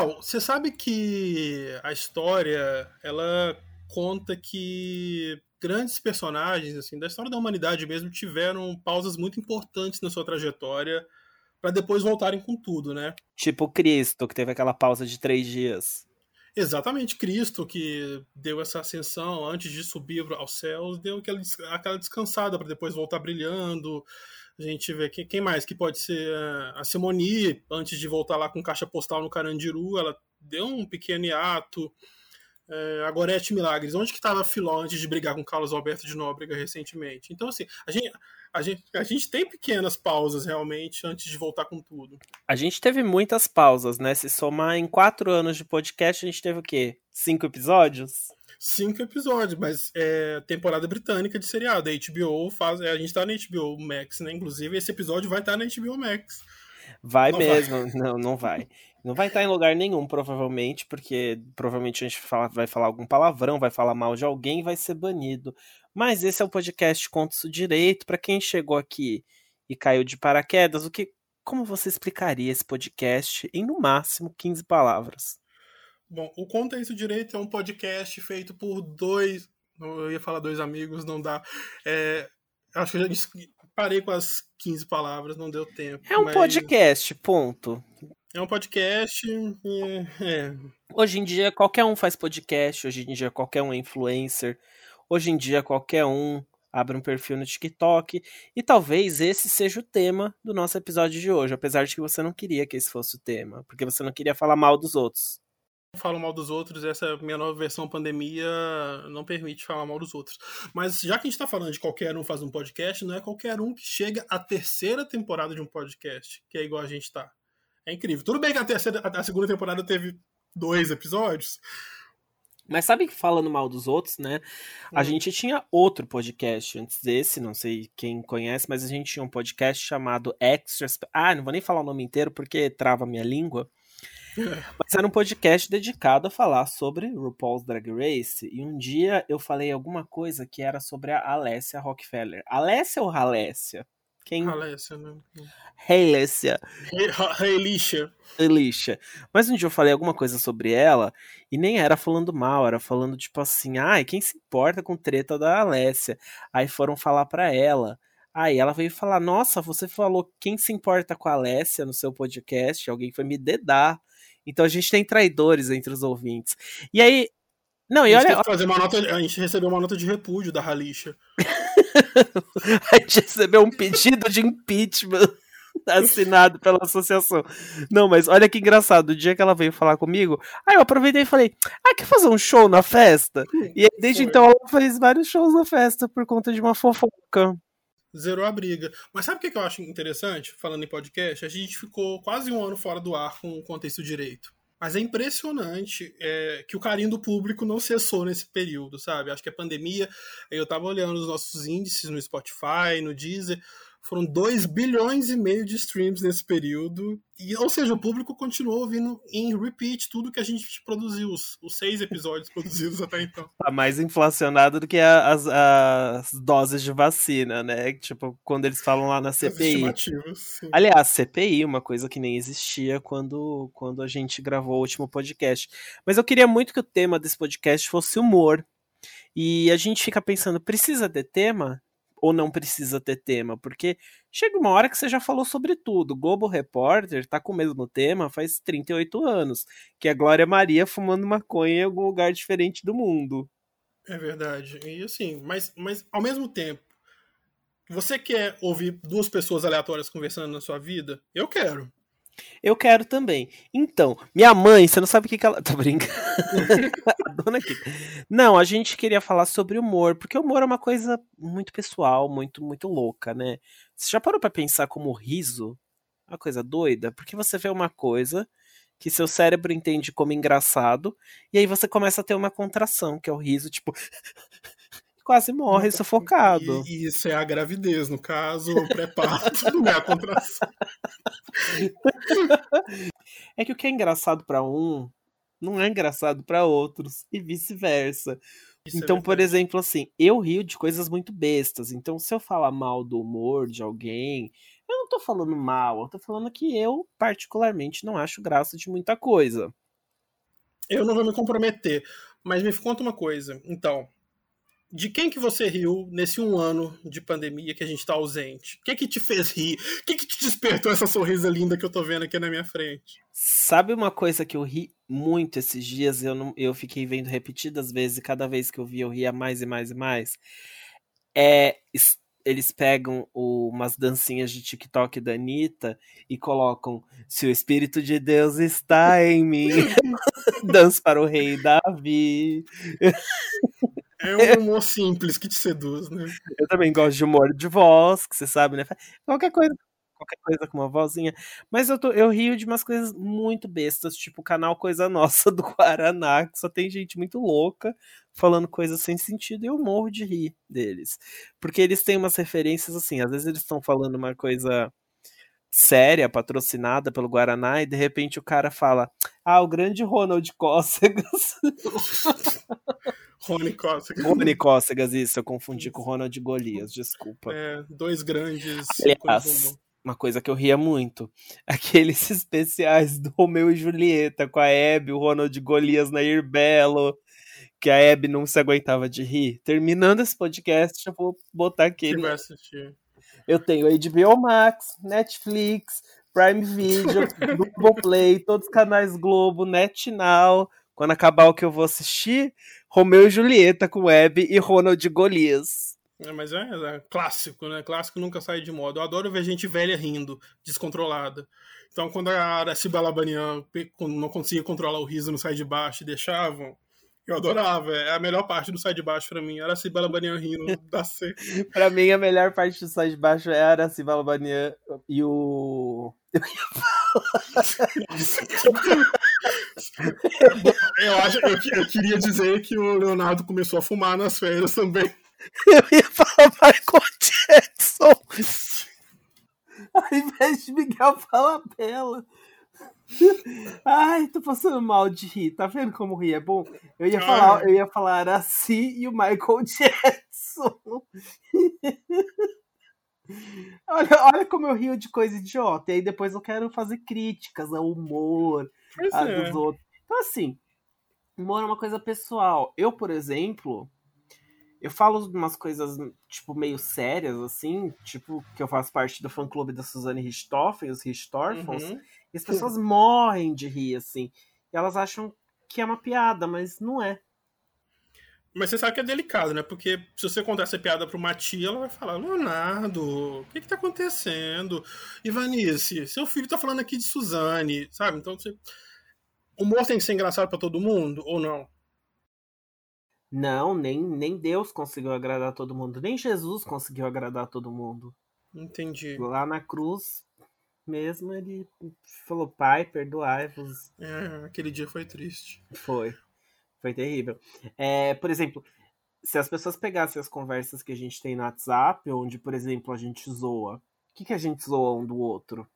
Léo, você sabe que a história ela conta que grandes personagens assim da história da humanidade mesmo tiveram pausas muito importantes na sua trajetória para depois voltarem com tudo, né? Tipo Cristo, que teve aquela pausa de três dias. Exatamente, Cristo que deu essa ascensão antes de subir aos céus, deu aquela, aquela descansada para depois voltar brilhando. A gente vê quem, quem mais que pode ser a Simoni, antes de voltar lá com caixa postal no Carandiru, ela deu um pequeno hiato. É, a Gorete Milagres, onde que estava Filó antes de brigar com Carlos Alberto de Nóbrega recentemente? Então, assim, a gente, a gente, a gente tem pequenas pausas realmente antes de voltar com tudo. A gente teve muitas pausas, né? Se somar em quatro anos de podcast, a gente teve o quê? Cinco episódios? Cinco episódios, mas é temporada britânica de seriado. A HBO faz. A gente tá na HBO Max, né? Inclusive, esse episódio vai estar tá na HBO Max. Vai não mesmo. Vai. Não, não vai. Não vai estar em lugar nenhum, provavelmente, porque provavelmente a gente fala, vai falar algum palavrão, vai falar mal de alguém e vai ser banido. Mas esse é o podcast Conta Isso Direito. Para quem chegou aqui e caiu de paraquedas, o que, como você explicaria esse podcast em no máximo 15 palavras? Bom, o Conta Isso Direito é um podcast feito por dois. Eu ia falar dois amigos, não dá. É, acho que eu já parei com as 15 palavras, não deu tempo. É um mas... podcast, ponto. É um podcast. É. Hoje em dia qualquer um faz podcast, hoje em dia qualquer um é influencer, hoje em dia qualquer um abre um perfil no TikTok e talvez esse seja o tema do nosso episódio de hoje, apesar de que você não queria que esse fosse o tema, porque você não queria falar mal dos outros. Falo mal dos outros, essa minha nova versão pandemia não permite falar mal dos outros. Mas já que a gente está falando de qualquer um faz um podcast, não é qualquer um que chega à terceira temporada de um podcast, que é igual a gente está. É incrível. Tudo bem que a, terceira, a segunda temporada teve dois episódios. Mas sabe que falando mal dos outros, né? A hum. gente tinha outro podcast antes desse, não sei quem conhece, mas a gente tinha um podcast chamado Extras. Ah, não vou nem falar o nome inteiro porque trava a minha língua. Mas era um podcast dedicado a falar sobre RuPaul's Drag Race. E um dia eu falei alguma coisa que era sobre a Alessia Rockefeller. Alessia ou Halécia? Quem? Halécia, né? Halécia. Elisha. Elisha. Mas um dia eu falei alguma coisa sobre ela e nem era falando mal, era falando tipo assim, ai, quem se importa com treta da Alessia? Aí foram falar pra ela. Aí ela veio falar, nossa, você falou quem se importa com a Alessia no seu podcast, alguém foi me dedar. Então a gente tem traidores entre os ouvintes. E aí. Não, e olha. Fazer uma nota, a gente recebeu uma nota de repúdio da Halisha. a gente recebeu um pedido de impeachment assinado pela associação. Não, mas olha que engraçado. O dia que ela veio falar comigo, aí eu aproveitei e falei: Ah, quer fazer um show na festa? E aí, desde Foi. então ela fez vários shows na festa por conta de uma fofoca zerou a briga. Mas sabe o que eu acho interessante, falando em podcast? A gente ficou quase um ano fora do ar com o contexto direito. Mas é impressionante é, que o carinho do público não cessou nesse período, sabe? Acho que a pandemia, eu tava olhando os nossos índices no Spotify, no Deezer, foram 2 bilhões e meio de streams nesse período. E, ou seja, o público continuou ouvindo em repeat tudo que a gente produziu, os, os seis episódios produzidos até então. Tá mais inflacionado do que a, as, as doses de vacina, né? Tipo, quando eles falam lá na CPI. Aliás, CPI, uma coisa que nem existia quando, quando a gente gravou o último podcast. Mas eu queria muito que o tema desse podcast fosse humor. E a gente fica pensando, precisa ter tema? Ou não precisa ter tema, porque chega uma hora que você já falou sobre tudo. Globo Repórter tá com o mesmo tema faz 38 anos, que é Glória Maria fumando maconha em algum lugar diferente do mundo. É verdade. E assim, mas, mas ao mesmo tempo, você quer ouvir duas pessoas aleatórias conversando na sua vida? Eu quero. Eu quero também. Então, minha mãe, você não sabe o que, que ela. Tô brincando. a dona aqui. Não, a gente queria falar sobre humor, porque o humor é uma coisa muito pessoal, muito, muito louca, né? Você já parou pra pensar como riso? Uma coisa doida? Porque você vê uma coisa que seu cérebro entende como engraçado, e aí você começa a ter uma contração, que é o riso, tipo quase morre sufocado. E, isso é a gravidez, no caso, o pré-parto, não é a contração. É que o que é engraçado para um não é engraçado para outros e vice-versa. É então, é por exemplo, assim, eu rio de coisas muito bestas. Então, se eu falar mal do humor de alguém, Eu não tô falando mal, eu tô falando que eu, particularmente, não acho graça de muita coisa. Eu não vou me comprometer, mas me conta uma coisa. Então, de quem que você riu nesse um ano de pandemia que a gente tá ausente? O que que te fez rir? O que que te despertou essa sorrisa linda que eu tô vendo aqui na minha frente? Sabe uma coisa que eu ri muito esses dias, eu, não, eu fiquei vendo repetidas vezes, e cada vez que eu vi eu ria mais e mais e mais? É, eles pegam o, umas dancinhas de TikTok da Anitta e colocam Se o Espírito de Deus está em mim, dança para o rei Davi. É um humor simples que te seduz, né? Eu também gosto de humor de voz, que você sabe, né? Qualquer coisa, qualquer coisa com uma vozinha. Mas eu, tô, eu rio de umas coisas muito bestas, tipo o canal Coisa Nossa do Guaraná, que só tem gente muito louca falando coisas sem sentido e eu morro de rir deles. Porque eles têm umas referências assim, às vezes eles estão falando uma coisa séria, patrocinada pelo Guaraná, e de repente o cara fala: Ah, o grande Ronald Cócegas. Rony Cócegas. Rony Cócegas, isso, eu confundi com Ronald Golias, desculpa. É, dois grandes. Aliás, uma coisa que eu ria muito. Aqueles especiais do Romeu e Julieta com a Hebe, o Ronald Golias na Belo, que a Hebe não se aguentava de rir. Terminando esse podcast, eu vou botar aquele. vai assistir. Eu tenho HBO Max, Netflix, Prime Video, Play, todos os canais Globo, NetNow. Quando acabar o que eu vou assistir, Romeu e Julieta com Web e Ronald Golias. É, mas é, é, clássico, né? Clássico nunca sai de moda. Eu adoro ver gente velha rindo, descontrolada. Então, quando a Araci Balabanian não conseguia controlar o riso no sai de baixo e deixavam, eu adorava. É a melhor parte do sai de baixo pra mim. Araci Balabanian rindo da C. pra mim, a melhor parte do sai de baixo é a Araci Balabanian e o. Eu ia eu, acho, eu, eu, queria dizer que o Leonardo começou a fumar nas férias também. Eu ia falar Michael Jackson. Ao invés de Miguel Falabella. Ai, tô passando mal de rir. Tá vendo como rir é bom? Eu ia falar, eu ia falar assim e o Michael Jackson. Olha, olha como eu rio de coisa idiota. E aí depois eu quero fazer críticas ao humor a é. dos outros. Então, assim, humor é uma coisa pessoal. Eu, por exemplo, eu falo umas coisas, tipo, meio sérias, assim, tipo, que eu faço parte do fã-clube da Suzane Richthofen, os Richtorfons, uhum. e as pessoas morrem de rir, assim. E elas acham que é uma piada, mas não é. Mas você sabe que é delicado, né? Porque se você contar essa piada pra uma tia, ela vai falar: Leonardo, o que que tá acontecendo? Ivanice, seu filho tá falando aqui de Suzane, sabe? Então você. O humor tem que ser engraçado para todo mundo ou não? Não, nem, nem Deus conseguiu agradar todo mundo, nem Jesus conseguiu agradar todo mundo. Entendi. Lá na cruz mesmo ele falou: Pai, perdoai-vos. É, aquele dia foi triste. Foi. Foi terrível. É, por exemplo, se as pessoas pegassem as conversas que a gente tem no WhatsApp, onde, por exemplo, a gente zoa, o que, que a gente zoa um do outro?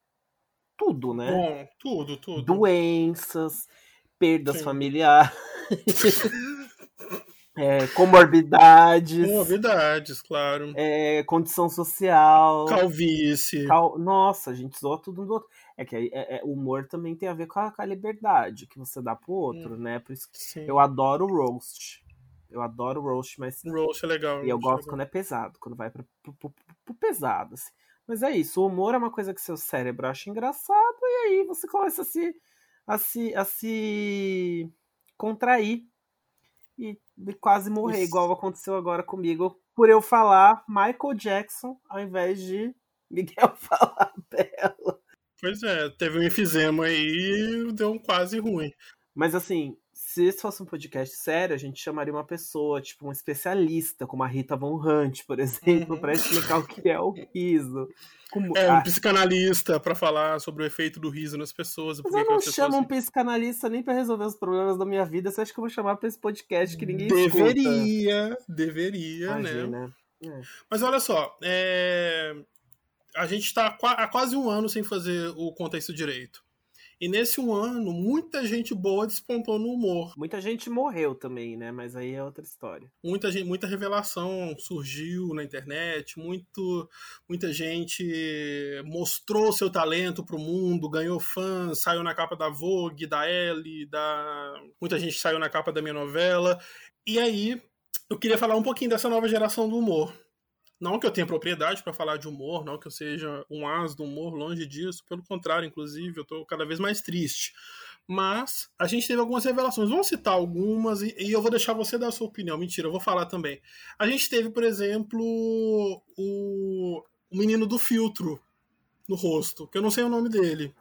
Tudo, né? Bom, tudo, tudo. Doenças, perdas Sim. familiares. É, comorbidades. Comorbidades, claro. É, condição social. Calvície. Cal... Nossa, a gente zoa tudo um do outro. É que é, é, o humor também tem a ver com a, com a, liberdade que você dá pro outro, hum, né? Por isso que sim. eu adoro roast. Eu adoro roast, mas. Roast é legal. E eu gosto legal. quando é pesado, quando vai pro, pro, pro, pro pesado, assim. Mas é isso, o humor é uma coisa que seu cérebro acha engraçado, e aí você começa a se, a se, a se contrair e quase morrer, isso. igual aconteceu agora comigo, por eu falar Michael Jackson ao invés de Miguel Falabella. Pois é, teve um enfisema aí e deu um quase ruim. Mas assim, se esse fosse um podcast sério, a gente chamaria uma pessoa, tipo, um especialista, como a Rita Von Hunt, por exemplo, uhum. para explicar o que é o riso. Como... É, um psicanalista para falar sobre o efeito do riso nas pessoas. Mas eu não chamo um psicanalista nem para resolver os problemas da minha vida, você acha que eu vou chamar para esse podcast que ninguém deveria, escuta? Deveria? Imagina. né? É. Mas olha só, é a gente está há quase um ano sem fazer o contexto direito. E nesse um ano, muita gente boa despontou no humor. Muita gente morreu também, né? Mas aí é outra história. Muita, gente, muita revelação surgiu na internet, muito, muita gente mostrou seu talento pro mundo, ganhou fãs, saiu na capa da Vogue, da Elle, da... muita gente saiu na capa da minha novela. E aí, eu queria falar um pouquinho dessa nova geração do humor. Não que eu tenha propriedade para falar de humor, não que eu seja um as do humor, longe disso, pelo contrário, inclusive, eu estou cada vez mais triste. Mas a gente teve algumas revelações. Vamos citar algumas e, e, eu vou deixar você dar a sua opinião. Mentira, eu vou falar também. A gente teve, por exemplo, o, o menino do filtro no rosto, que eu não sei o nome dele.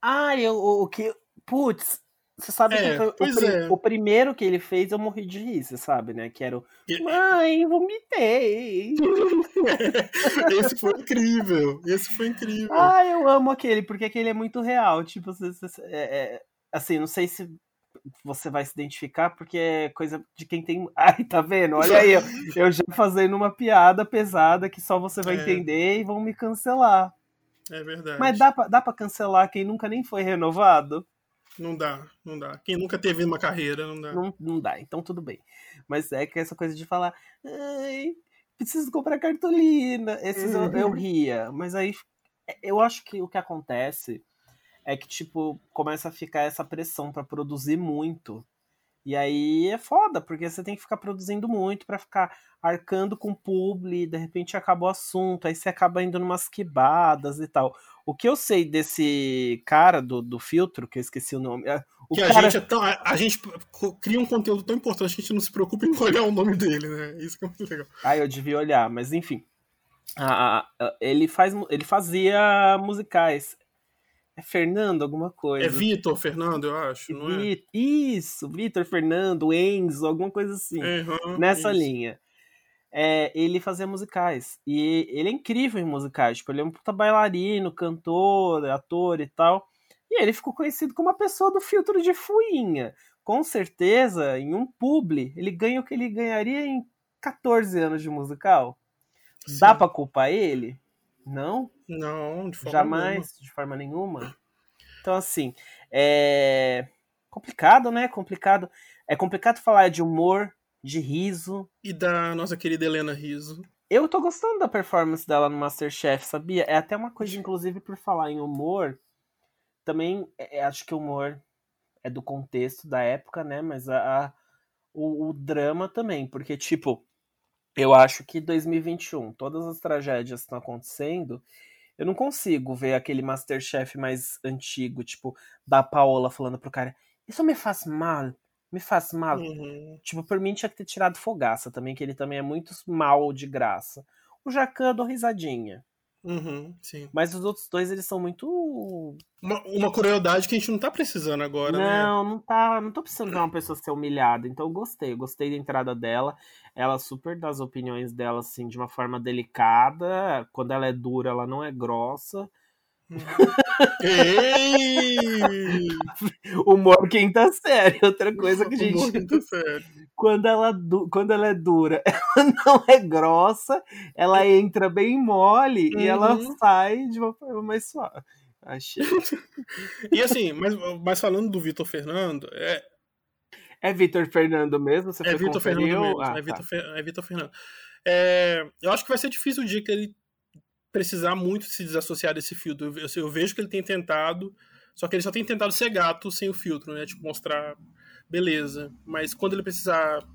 Ah, eu, o que. Putz, você sabe é, que foi o, é. o, primeiro que ele fez, eu morri de rir, você sabe, né? Que era o Mãe, vomitei. Esse foi incrível. Esse foi incrível. Ah, eu amo aquele, porque aquele é muito real. Tipo, é, é, assim, não sei se você vai se identificar, porque é coisa de quem tem. Ai, tá vendo? Olha aí, eu, eu já fazendo uma piada pesada que só você vai é. entender e vão me cancelar. É verdade. Mas dá pra, dá pra cancelar quem nunca nem foi renovado? Não dá, não dá. Quem nunca teve uma carreira, não dá. Não, não dá, então tudo bem. Mas é que essa coisa de falar, ai, preciso comprar cartolina. Esses uhum. eu, eu uhum. ria. Mas aí eu acho que o que acontece é que, tipo, começa a ficar essa pressão para produzir muito. E aí é foda, porque você tem que ficar produzindo muito para ficar arcando com publi, de repente acaba o assunto, aí você acaba indo numas quibadas e tal. O que eu sei desse cara do, do filtro, que eu esqueci o nome. É, o que cara... a, gente é tão, a, a, gente cria um conteúdo tão importante que a gente não se preocupa em olhar o nome dele, né? Isso que é muito legal. Ah, eu devia olhar, mas enfim. Ah, ele, faz, ele fazia musicais. É Fernando alguma coisa. É Vitor Fernando, eu acho, não é? Isso, Vitor Fernando, Enzo, alguma coisa assim. Uhum, nessa isso. linha. É, ele fazia musicais. E ele é incrível em musicais. Tipo, ele é um puta bailarino, cantor, ator e tal. E ele ficou conhecido como uma pessoa do filtro de fuinha. Com certeza, em um publi, ele ganha o que ele ganharia em 14 anos de musical. Sim. Dá pra culpar ele? Não? Não, de forma Jamais, nenhuma. de forma nenhuma. Então, assim, é complicado, né? Complicado. É complicado falar de humor, de riso. E da nossa querida Helena Riso. Eu tô gostando da performance dela no Masterchef, sabia? É até uma coisa, inclusive, por falar em humor. Também é, é acho que o humor é do contexto da época, né? Mas a, a o, o drama também, porque, tipo, eu acho que 2021, todas as tragédias que estão acontecendo, eu não consigo ver aquele Masterchef mais antigo, tipo, da Paola falando pro cara, isso me faz mal, me faz mal. Uhum. Tipo, por mim tinha que ter tirado Fogaça também, que ele também é muito mal de graça. O Jacan do risadinha. Uhum, sim. Mas os outros dois, eles são muito. Uma, uma crueldade que a gente não tá precisando agora, não, né? Não, não tá. Não tô precisando de uma pessoa ser humilhada. Então eu gostei. Eu gostei da entrada dela. Ela super das opiniões dela, assim, de uma forma delicada. Quando ela é dura, ela não é grossa. Ei! Humor quinta série, outra coisa que a gente. Humor quinta série. Quando ela, quando ela é dura, ela não é grossa, ela entra bem mole uhum. e ela uhum. sai de uma forma mais suave. Achei. e assim, mas, mas falando do Vitor Fernando, é. É Vitor Fernando mesmo? Você é Vitor Fernando mesmo. Ah, é, Vitor, tá. é Fernando. É, eu acho que vai ser difícil o dia que ele precisar muito se desassociar desse filtro. Eu, eu, vejo que ele tem tentado, só que ele só tem tentado ser gato sem o filtro, né? Tipo, mostrar beleza. Mas quando ele precisar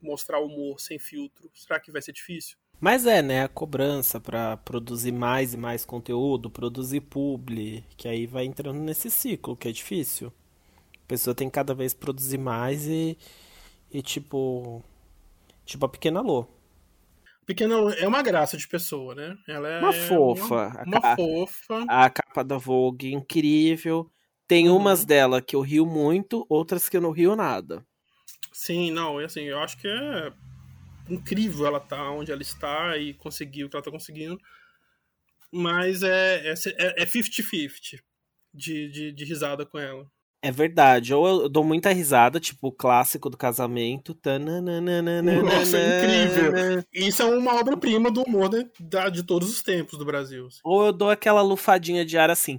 mostrar humor sem filtro, será que vai ser difícil? Mas é, né, a cobrança para produzir mais e mais conteúdo, produzir publi, que aí vai entrando nesse ciclo, que é difícil. A pessoa tem cada vez produzir mais e, e tipo, tipo a Pequena Lô. Pequena é uma graça de pessoa, né? Ela é uma fofa. Uma, uma a, fofa. A capa da Vogue incrível. Tem uhum. umas dela que eu rio muito, outras que eu não rio nada. Sim, não, assim, eu acho que é incrível ela tá onde ela está e conseguir o que ela tá conseguindo. Mas é 50-50 é, é, é de, de, de risada com ela. É verdade. Ou eu dou muita risada, tipo o clássico do casamento. Nossa, é incrível. Isso é uma obra-prima do humor de, de todos os tempos do Brasil. Assim. Ou eu dou aquela lufadinha de ar assim.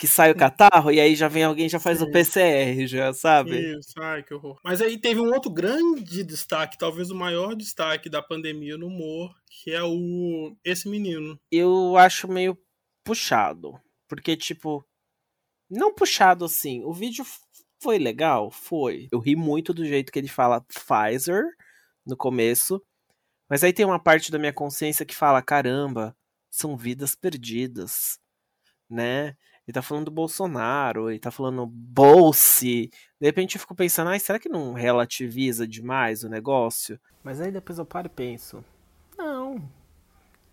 que sai o catarro e aí já vem alguém já faz Sim. o PCR, já sabe? Isso, ai que horror. Mas aí teve um outro grande destaque, talvez o maior destaque da pandemia no humor, que é o esse menino. Eu acho meio puxado, porque tipo, não puxado assim, o vídeo foi legal, foi. Eu ri muito do jeito que ele fala Pfizer no começo, mas aí tem uma parte da minha consciência que fala, caramba, são vidas perdidas, né? Ele tá falando do Bolsonaro, ele tá falando Bolse. De repente eu fico pensando, ai, será que não relativiza demais o negócio? Mas aí depois eu paro e penso, não.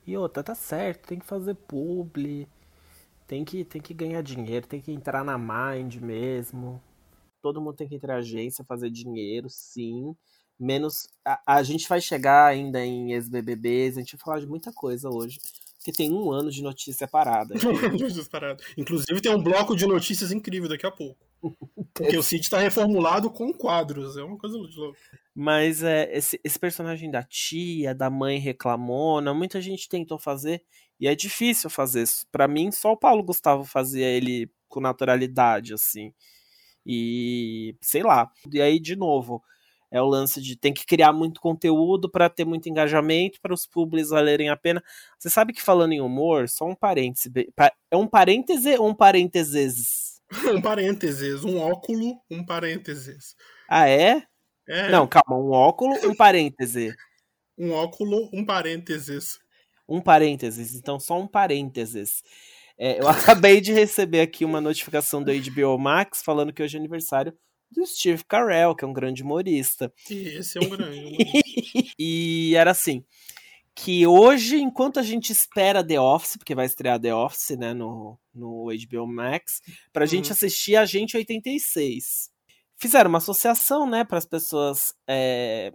E outra, tá certo, tem que fazer publi, tem que, tem que ganhar dinheiro, tem que entrar na Mind mesmo. Todo mundo tem que entrar na agência, fazer dinheiro, sim. Menos. A, a gente vai chegar ainda em ex-BBBs, a gente vai falar de muita coisa hoje que tem um ano de notícia parada. notícias paradas. Inclusive tem um bloco de notícias incrível daqui a pouco. Porque o Cid está reformulado com quadros, é uma coisa de louco. Mas é, esse, esse personagem da tia, da mãe reclamona, muita gente tentou fazer e é difícil fazer. Para mim, só o Paulo Gustavo fazia ele com naturalidade, assim. E sei lá. E aí, de novo, é o lance de tem que criar muito conteúdo para ter muito engajamento, para os públicos valerem a pena. Você sabe que falando em humor, só um parêntese. É um parêntese ou um parênteses? um parênteses, um óculo, um parênteses. Ah, é? É. Não, calma, um óculo, um parêntese. um óculo, um parênteses. Um parênteses, então só um parênteses. É, eu acabei de receber aqui uma notificação do HBO Max falando que hoje é aniversário do Steve Carell, que é um grande humorista. E esse é um grande humorista. e era assim, que hoje, enquanto a gente espera The Office, porque vai estrear The Office, né, no, no HBO Max, pra uhum. gente assistir a Gente 86. Fizeram uma associação, né, para as pessoas é,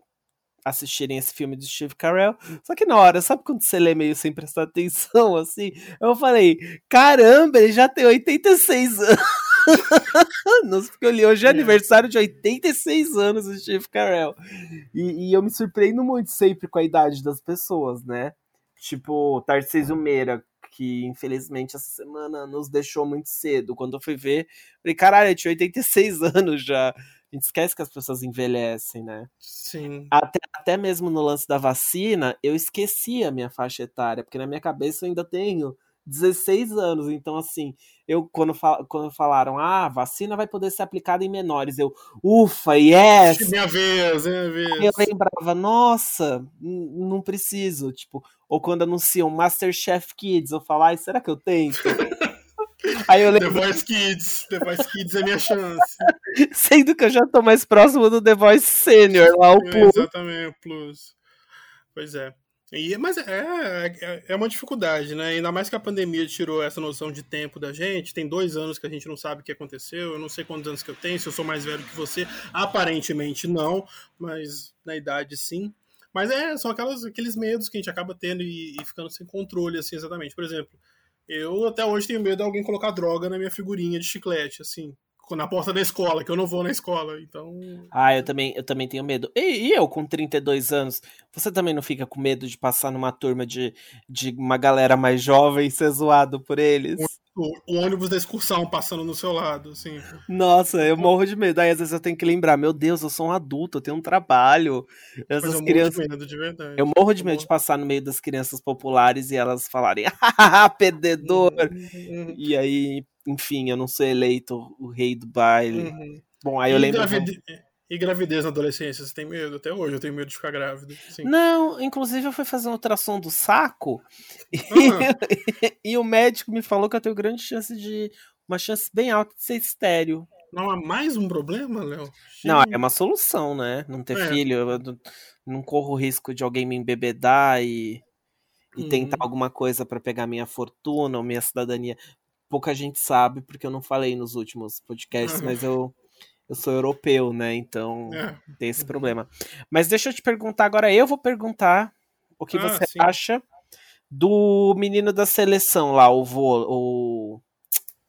assistirem esse filme do Steve Carell. Só que na hora, sabe quando você lê meio sem prestar atenção, assim? Eu falei, caramba, ele já tem 86 anos. Porque eu li hoje é, é aniversário de 86 anos do Steve Carell. E, e, eu me surpreendo muito sempre com a idade das pessoas, né? Tipo, Tarcísio Meira, que infelizmente essa semana nos deixou muito cedo. Quando eu fui ver, falei, caralho, ele tinha 86 anos já. A gente esquece que as pessoas envelhecem, né? Sim. Até, até mesmo no lance da vacina, eu esqueci a minha faixa etária, porque na minha cabeça eu ainda tenho 16 anos. Então, assim, eu quando, fal quando falaram, ah, a vacina vai poder ser aplicada em menores, eu, ufa, yes! Minha vez, minha vez. Eu lembrava, nossa, não preciso, tipo, ou quando anunciam Masterchef Kids, eu falo, ai, será que eu tento? Aí eu lembro... The Voice Kids, The Voice Kids é minha chance. Sendo que eu já tô mais próximo do The Voice Senior, lá o Plus. Exatamente, o Plus. Pois é. E, mas é, é, é uma dificuldade, né? Ainda mais que a pandemia tirou essa noção de tempo da gente. Tem dois anos que a gente não sabe o que aconteceu. Eu não sei quantos anos que eu tenho, se eu sou mais velho que você. Aparentemente não, mas na idade sim. Mas é, são aquelas, aqueles medos que a gente acaba tendo e, e ficando sem controle, assim, exatamente. Por exemplo, eu até hoje tenho medo de alguém colocar droga na minha figurinha de chiclete, assim na porta da escola, que eu não vou na escola, então... Ah, eu também, eu também tenho medo. E, e, eu, com 32 anos, você também não fica com medo de passar numa turma de, de uma galera mais jovem e ser zoado por eles? O, ônibus da excursão passando no seu lado, assim. Nossa, eu morro de medo. Aí às vezes eu tenho que lembrar, meu Deus, eu sou um adulto, eu tenho um trabalho. Essas eu crianças. Morro de medo de verdade. Eu morro de medo de passar no meio das crianças populares e elas falarem, hahaha, perdedor. Uhum. E aí enfim, eu não sou eleito o rei do baile. Uhum. Bom, aí eu lembro. E gravidez na adolescência, você tem medo? Até hoje eu tenho medo de ficar grávida. Sim. Não, inclusive eu fui fazer um ultrassom do saco uhum. e, o médico me falou que eu tenho grande chance de. Uma chance bem alta de ser estéreo. Não há mais um problema, Léo? Não, é uma solução, né? Não ter é. filho. Eu não corro o risco de alguém me embebedar e, e uhum. tentar alguma coisa para pegar minha fortuna ou minha cidadania pouca gente sabe, porque eu não falei nos últimos podcasts, uhum. mas eu, eu sou europeu, né? Então é. tem esse problema. Mas deixa eu te perguntar agora, eu vou perguntar o que ah, você sim. acha do menino da seleção lá, o vô, o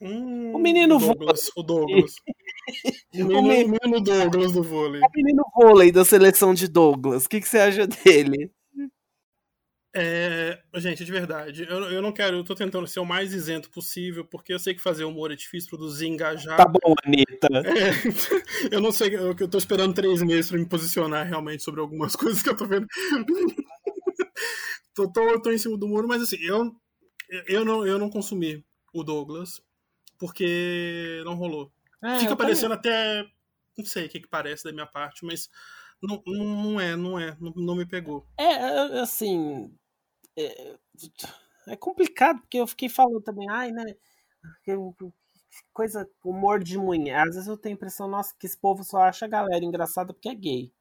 Hum, o menino Douglas, vôlei. O Douglas. o, menino, o menino Douglas do vôlei. O menino vôlei da seleção de Douglas. O que, que você acha dele? É, gente, de verdade, eu, eu não quero, eu tô tentando ser o mais isento possível, porque eu sei que fazer humor é difícil produzir, engajar. Tá bom, Anitta. É, eu não sei, eu, eu tô esperando três meses pra me posicionar realmente sobre algumas coisas que eu tô vendo. tô, tô, tô em cima do muro, mas assim, eu, eu, não, eu não consumi o Douglas, porque não rolou. É, Fica parecendo até. Não sei o que, que parece da minha parte, mas não, não é, não é, não, não me pegou. É, é assim, é, é, complicado, porque eu fiquei falando também, ai, né? Coisa, humor de mulher. Às vezes eu tenho a impressão, nossa, que esse povo só acha a galera engraçada porque é gay.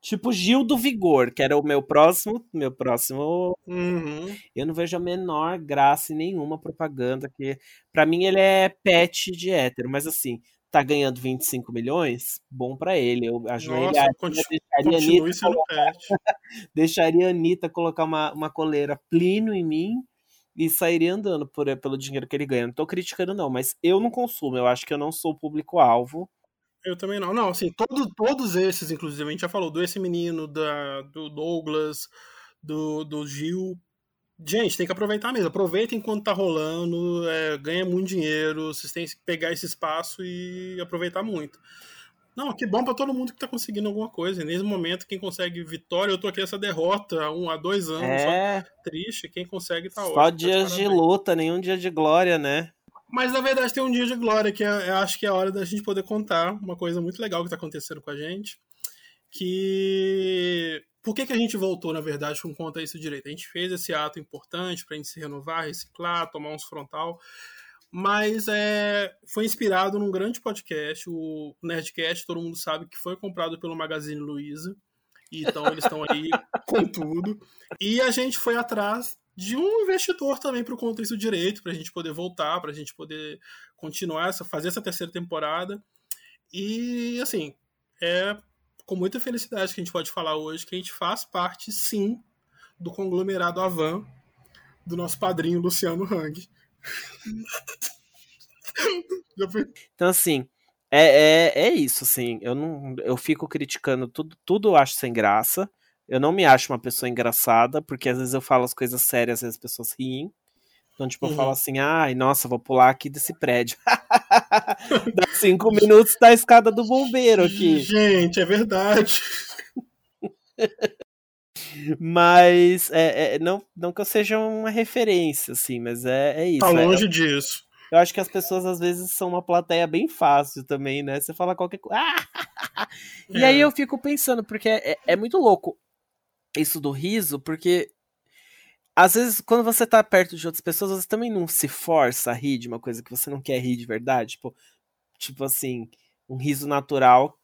Tipo Gil do Vigor, que era o meu próximo, meu próximo. Uhum. Eu não vejo a menor graça em nenhuma propaganda que, para mim ele é pet de hétero, mas assim, tá ganhando 25 milhões, bom para ele. Eu ajoelharia, deixaria, Anitta colocar, deixaria a Anitta colocar uma, uma coleira plino em mim e sairia andando por, pelo dinheiro que ele ganha. Não tô criticando, não, mas eu não consumo. Eu acho que eu não sou público-alvo. Eu também não. Não, assim, todo, todos esses, inclusive, a gente já falou do Esse Menino, da, do Douglas, do, do Gil, Gente, tem que aproveitar mesmo. Aproveita enquanto tá rolando, é, ganha muito dinheiro, vocês têm que pegar esse espaço e aproveitar muito. Não, que bom para todo mundo que tá conseguindo alguma coisa. E nesse momento, quem consegue vitória, eu tô aqui essa derrota há um, há dois anos, é... triste. Quem consegue tá ótimo. Só dias de luta, nenhum dia de glória, né? Mas na verdade tem um dia de glória que é, eu acho que é a hora da gente poder contar uma coisa muito legal que tá acontecendo com a gente. Que por que, que a gente voltou, na verdade, com conta isso direito? A gente fez esse ato importante para a gente se renovar, reciclar, tomar uns frontal, mas é, foi inspirado num grande podcast, o Nerdcast, todo mundo sabe que foi comprado pelo Magazine Luiza, então eles estão aí com tudo. E a gente foi atrás de um investidor também para o Conta Isso Direito, para a gente poder voltar, para a gente poder continuar, essa, fazer essa terceira temporada. E, assim, é com muita felicidade que a gente pode falar hoje que a gente faz parte, sim, do conglomerado Avan, do nosso padrinho Luciano Hang. então, assim, é, é, é isso, assim, eu não eu fico criticando tudo, tudo eu acho sem graça. Eu não me acho uma pessoa engraçada, porque às vezes eu falo as coisas sérias e as pessoas riem. Então, tipo, uhum. eu falo assim, ai, nossa, vou pular aqui desse prédio. Dá cinco minutos da escada do bombeiro aqui. Gente, é verdade. mas é, é, não, não que eu seja uma referência, assim, mas é, é isso. Tá é, longe disso. Eu acho que as pessoas às vezes são uma plateia bem fácil também, né? Você fala qualquer coisa. Ah! E aí é. eu fico pensando, porque é, é muito louco isso do riso, porque às vezes, quando você tá perto de outras pessoas, você também não se força a rir de uma coisa que você não quer rir de verdade. Tipo, tipo assim, um riso natural.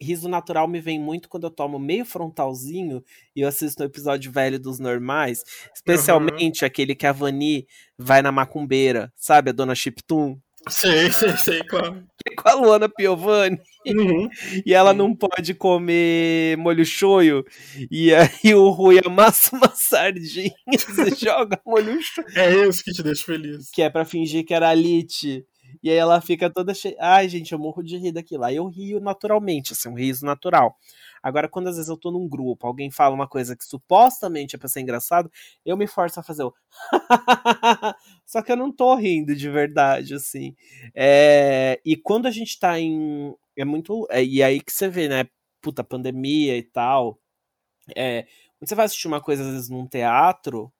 Riso natural me vem muito quando eu tomo meio frontalzinho e eu assisto um episódio velho dos normais. Especialmente uhum. aquele que a Vani vai na macumbeira, sabe? A dona Chiptun. Sei, sei, sei, claro. Que é com a Luana Piovani. Uhum. E ela não pode comer molho shoyu. E aí o Rui amassa uma sardinha e joga molho shoyu. É isso que te deixa feliz. Que é pra fingir que era Lite. E aí ela fica toda cheia. Ai, gente, eu morro de rir daquilo. Aí eu rio naturalmente, assim, um riso natural. Agora, quando às vezes eu tô num grupo, alguém fala uma coisa que supostamente é pra ser engraçado, eu me forço a fazer o. Só que eu não tô rindo de verdade, assim. É... E quando a gente tá em. É muito. É... E aí que você vê, né? Puta, pandemia e tal. É... Quando você vai assistir uma coisa, às vezes, num teatro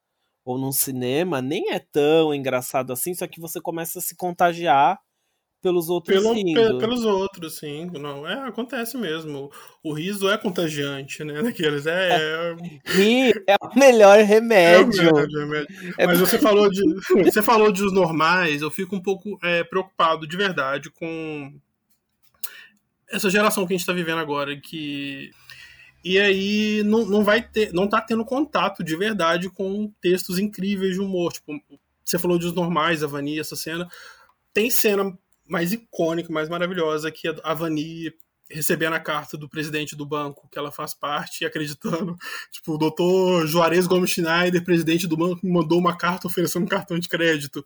ou num cinema, nem é tão engraçado assim, só que você começa a se contagiar pelos outros Pelo, pe, pelos outros, sim. Não, é, acontece mesmo. O, riso é contagiante, né? Daqueles. É, é... Rir é o melhor remédio. É o melhor remédio. É... Mas você falou de. Você falou de os normais, eu fico um pouco é, preocupado de verdade com essa geração que a gente está vivendo agora, que. E aí não, não vai ter. não tá tendo contato de verdade com textos incríveis de humor. Tipo, você falou de os normais, a Vani, essa cena. Tem cena mais icônica, mais maravilhosa, que a Vani recebendo a carta do presidente do banco que ela faz parte acreditando. Tipo, o doutor Juarez Gomes Schneider, presidente do banco, mandou uma carta oferecendo um cartão de crédito.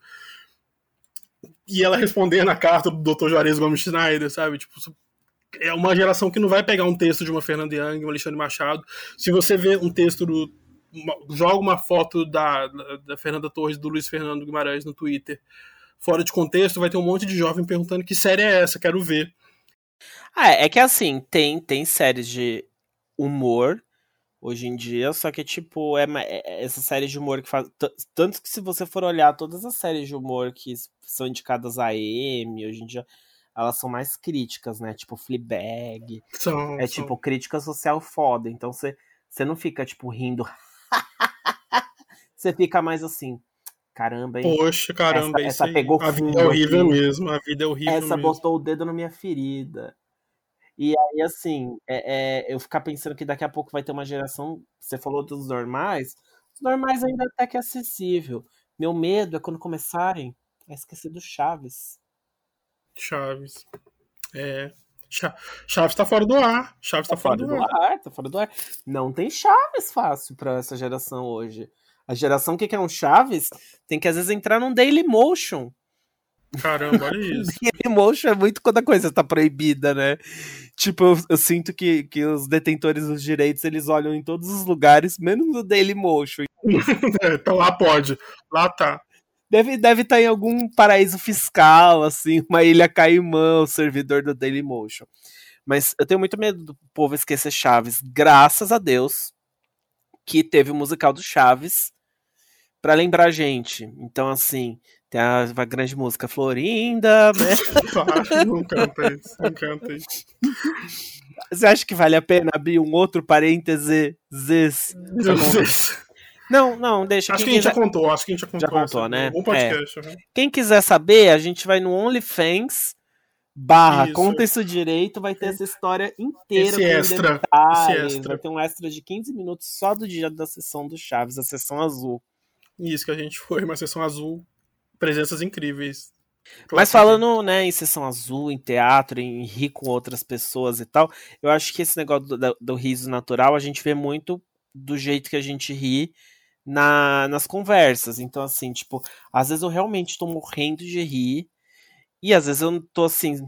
E ela respondendo a carta do doutor Juarez Gomes Schneider, sabe? Tipo, é uma geração que não vai pegar um texto de uma Fernanda Young, um Alexandre Machado. Se você vê um texto do joga uma foto da, da Fernanda Torres do Luiz Fernando Guimarães no Twitter fora de contexto, vai ter um monte de jovem perguntando que série é essa, quero ver. Ah, é que assim, tem, tem séries de humor hoje em dia, só que tipo, é, é essa série de humor que faz. Tanto que se você for olhar todas as séries de humor que são indicadas a M, hoje em dia, elas são mais críticas, né? Tipo, Fleabag. São, é são. tipo crítica social foda. Então você, você não fica, tipo, rindo. você fica mais assim. Caramba, hein? Poxa, caramba, essa, essa pegou A vida é horrível aqui. mesmo, a vida é horrível Essa mesmo. botou o dedo na minha ferida. E aí, assim, é, é, eu ficar pensando que daqui a pouco vai ter uma geração. Você falou dos normais. Os normais ainda até que é acessível. Meu medo é quando começarem a esquecer do Chaves. Chaves. É. Chaves tá fora do ar. Chaves tá, tá fora, fora, do, ar. ar. Tá fora do ar. Não tem Chaves fácil pra essa geração hoje. A geração que quer um Chaves tem que às vezes entrar num Daily Motion. Caramba, olha isso. Daily Motion é muito quando a coisa tá proibida, né? Tipo, eu, eu, sinto que, que os detentores dos direitos eles olham em todos os lugares, menos no Daily Motion. é, então lá pode. Lá tá. Deve estar deve tá em algum paraíso fiscal, assim, uma ilha caimã, o servidor do Dailymotion. Mas eu tenho muito medo do povo esquecer Chaves. Graças a Deus que teve o musical do Chaves para lembrar a gente. Então, assim, tem a, a grande música Florinda. Né? não canta isso, não canta isso. Você acha que vale a pena abrir um outro parêntese? Não, não, deixa. Acho que a gente quiser... já contou, acho que a gente já contou. Já contou, né? Um podcast. É. Quem quiser saber, a gente vai no OnlyFans barra isso. conta isso direito, vai ter essa história inteira esse extra, esse extra. Vai ter um extra de 15 minutos só do dia da sessão do Chaves, a sessão azul. Isso que a gente foi, uma sessão azul, presenças incríveis. Mas falando né, em sessão azul, em teatro, em rir com outras pessoas e tal, eu acho que esse negócio do, do riso natural a gente vê muito do jeito que a gente ri na, nas conversas. Então, assim, tipo, às vezes eu realmente tô morrendo de rir, e às vezes eu tô assim,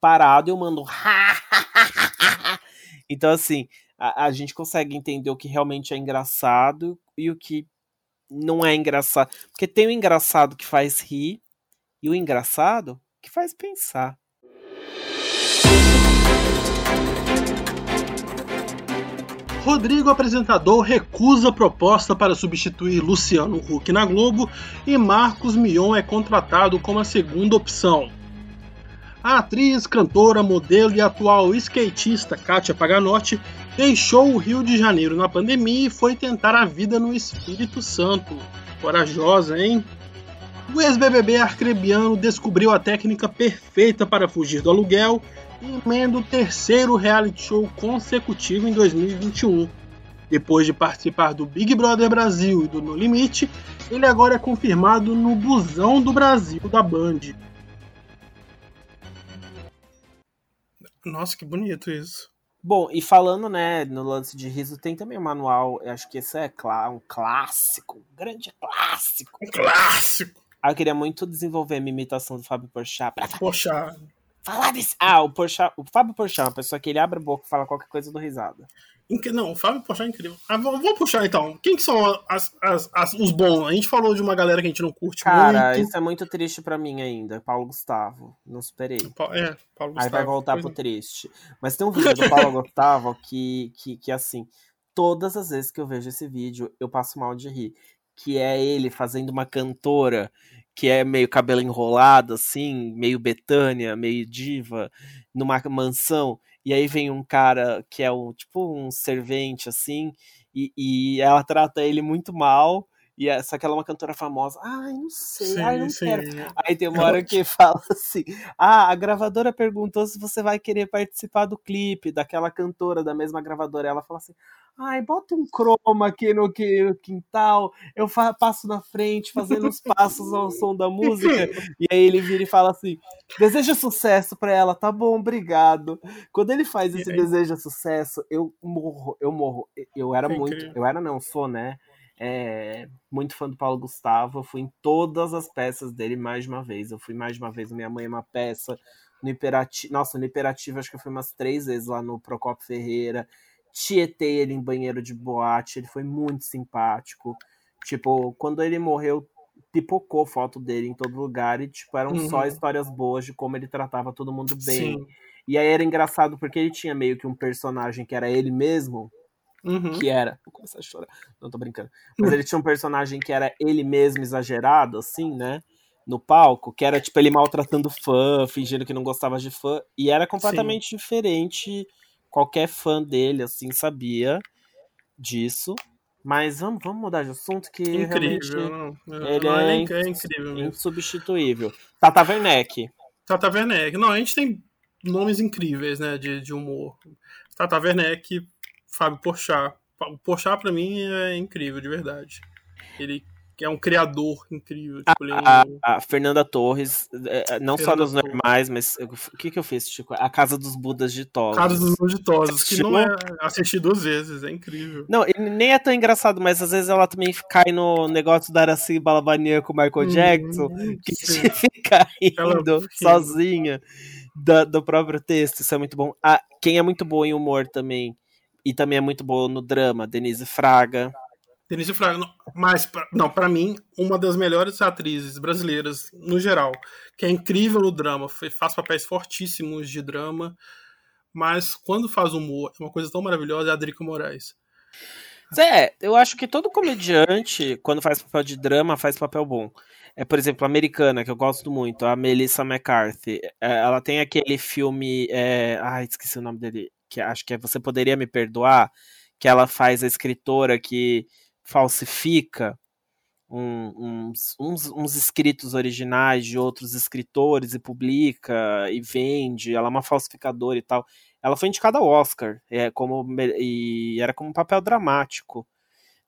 parado eu mando. então, assim, a, a gente consegue entender o que realmente é engraçado e o que não é engraçado. Porque tem o engraçado que faz rir e o engraçado que faz pensar. Rodrigo Apresentador recusa proposta para substituir Luciano Huck na Globo e Marcos Mion é contratado como a segunda opção. A atriz, cantora, modelo e atual skatista Kátia Paganotti deixou o Rio de Janeiro na pandemia e foi tentar a vida no Espírito Santo. Corajosa, hein? O ex-BBB arcrebiano descobriu a técnica perfeita para fugir do aluguel emenda o terceiro reality show consecutivo em 2021. Depois de participar do Big Brother Brasil e do No Limite, ele agora é confirmado no Busão do Brasil da Band. Nossa, que bonito isso. Bom, e falando, né, no lance de riso, tem também o um manual, acho que esse é um clássico, um grande clássico. Um clássico! Ah, eu queria muito desenvolver a minha imitação do Fábio Porchat. Pra... Porchat falar desse. Ah, o, Porchat, o Fábio Porchat é uma pessoa que ele abre a boca e fala qualquer coisa do risada. Não, o Fábio Porchat é incrível. Ah, vou, vou, puxar então. Quem que são as, as, as, os bons? A gente falou de uma galera que a gente não curte Cara, muito. isso é muito triste para mim ainda. Paulo Gustavo. Não superei. É, Paulo Gustavo. Aí vai voltar pro é. triste. Mas tem um vídeo do Paulo Gustavo que, que, que, assim, todas as vezes que eu vejo esse vídeo, eu passo mal de rir. Que é ele fazendo uma cantora que é meio cabelo enrolado, assim, meio Betânia, meio diva, numa mansão, e aí vem um cara que é um, tipo um servente, assim, e, e ela trata ele muito mal, e essa que ela é uma cantora famosa. Ai, não sei, sim, ai, não sim. quero. Aí tem uma hora que fala assim: Ah, a gravadora perguntou se você vai querer participar do clipe daquela cantora da mesma gravadora. Ela fala assim: Ai, bota um croma aqui no, quintal, eu passo na frente fazendo os passos ao som da música. E aí ele vira e fala assim: deseja sucesso pra ela, tá bom, obrigado. Quando ele faz esse deseja sucesso, eu morro, eu morro. Eu era muito, eu era não, sou, né? É, muito fã do Paulo Gustavo. Eu fui em todas as peças dele mais de uma vez. Eu fui mais de uma vez Minha Mãe é uma peça. No Hiperativo, nossa, no Hiperativo acho que eu fui umas três vezes lá no Procopio Ferreira. Tietei ele em banheiro de boate, ele foi muito simpático. Tipo, quando ele morreu, pipocou foto dele em todo lugar e, tipo, eram uhum. só histórias boas de como ele tratava todo mundo bem. Sim. E aí era engraçado porque ele tinha meio que um personagem que era ele mesmo, uhum. que era. Vou começar a chorar. Não tô brincando. Mas ele tinha um personagem que era ele mesmo exagerado, assim, né? No palco, que era tipo ele maltratando fã, fingindo que não gostava de fã. E era completamente Sim. diferente. Qualquer fã dele, assim, sabia disso. Mas vamos, vamos mudar de assunto que incrível. ele não, é, é, incrível mesmo. insubstituível. Tata Werneck. Tata Werneck. Não, a gente tem nomes incríveis, né, de, de humor. Tata Werneck, Fábio Porchat. O Porchat, pra mim, é incrível, de verdade. Ele que é um criador incrível. Tipo, a, a, a, Fernanda Torres, é, é, não Fernanda só nos normais, mas o que, que eu fiz, Chico? A Casa dos Budas de Tosos. Casa dos Budas de Tosos, que não é. Assisti duas vezes, é incrível. Não, nem é tão engraçado, mas às vezes ela também cai no negócio da Araci Balabania com o Michael hum, Jackson, que sim. fica rindo ela... sozinha do, do próprio texto. Isso é muito bom. Ah, quem é muito bom em humor também, e também é muito bom no drama, Denise Fraga. Denise Fraga, mas não, para mim, uma das melhores atrizes brasileiras no geral, que é incrível no drama, faz papéis fortíssimos de drama, mas quando faz humor, é uma coisa tão maravilhosa, é a Drica Moraes. É, eu acho que todo comediante, quando faz papel de drama, faz papel bom. É, por exemplo, a americana, que eu gosto muito, a Melissa McCarthy. É, ela tem aquele filme. É... Ai, esqueci o nome dele. Que acho que é Você Poderia Me Perdoar. Que ela faz a escritora que falsifica um, uns, uns, uns, escritos originais de outros escritores e publica e vende. Ela é uma falsificadora e tal. Ela foi indicada ao Oscar é, como, e era como um papel dramático.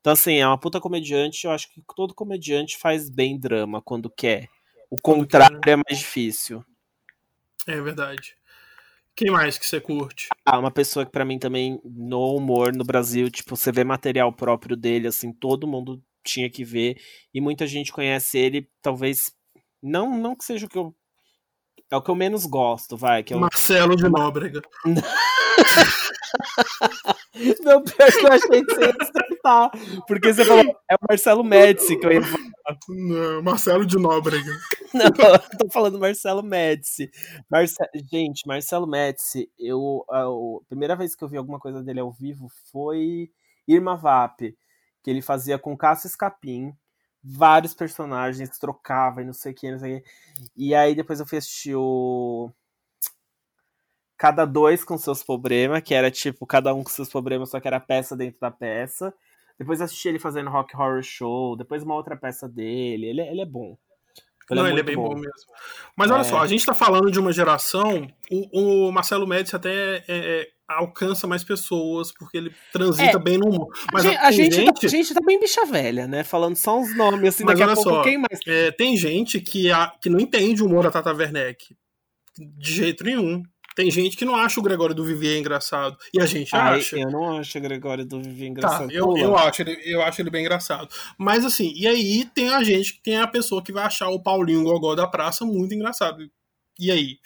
Então, assim, é uma puta comediante. Eu acho que todo comediante faz bem drama quando quer. O contrário é mais difícil. É verdade. Quem mais que você curte? Ah, uma pessoa que para mim também, no humor no Brasil, tipo, você vê material próprio dele, assim, todo mundo tinha que ver. E muita gente conhece ele, talvez. Não, não que seja o que eu. É o que eu menos gosto, vai. Que é o... Marcelo de Nóbrega. Não, pior que eu achei que você ia acertar. Porque você falou, é o Marcelo Médici que eu ia falar. Não, Marcelo de Nóbrega. Não, eu tô falando Marcelo Médici. Marce... Gente, Marcelo Médici, eu, a, primeira vez que eu vi alguma coisa dele ao vivo foi Irma Vap, que ele fazia com Cássio Escapim, vários personagens, trocava e não sei o que, não sei o que. E aí depois eu fui assistir o cada dois com seus problemas, que era tipo, cada um com seus problemas, só que era peça dentro da peça. Depois assisti ele fazendo Rock Horror Show, depois uma outra peça dele. Ele, é, ele é bom. Ele é Não, é ele é bem bom, bom mesmo. Mas olha é... só, a gente tá falando de uma geração. O, o Marcelo Médici até é, é, alcança mais pessoas, porque ele transita bem no humor. Mas a, a, gente, gente... Tá, a gente tá bem bicha velha, né? Falando só uns nomes, assim, Mas daqui a pouco só, quem mais? tem gente que, a, que não entende o humor da Tata Werneck. De jeito nenhum. Tem gente que não acha o Gregório do Vivier engraçado. E a gente Ai, acha. Eu não acho o Gregório do Vivier tá, engraçado. Tá, eu, eu, acho ele, eu acho ele bem engraçado. Mas assim, e aí tem a gente que tem a pessoa que vai achar o Paulinho Gogó da praça muito engraçado. E aí?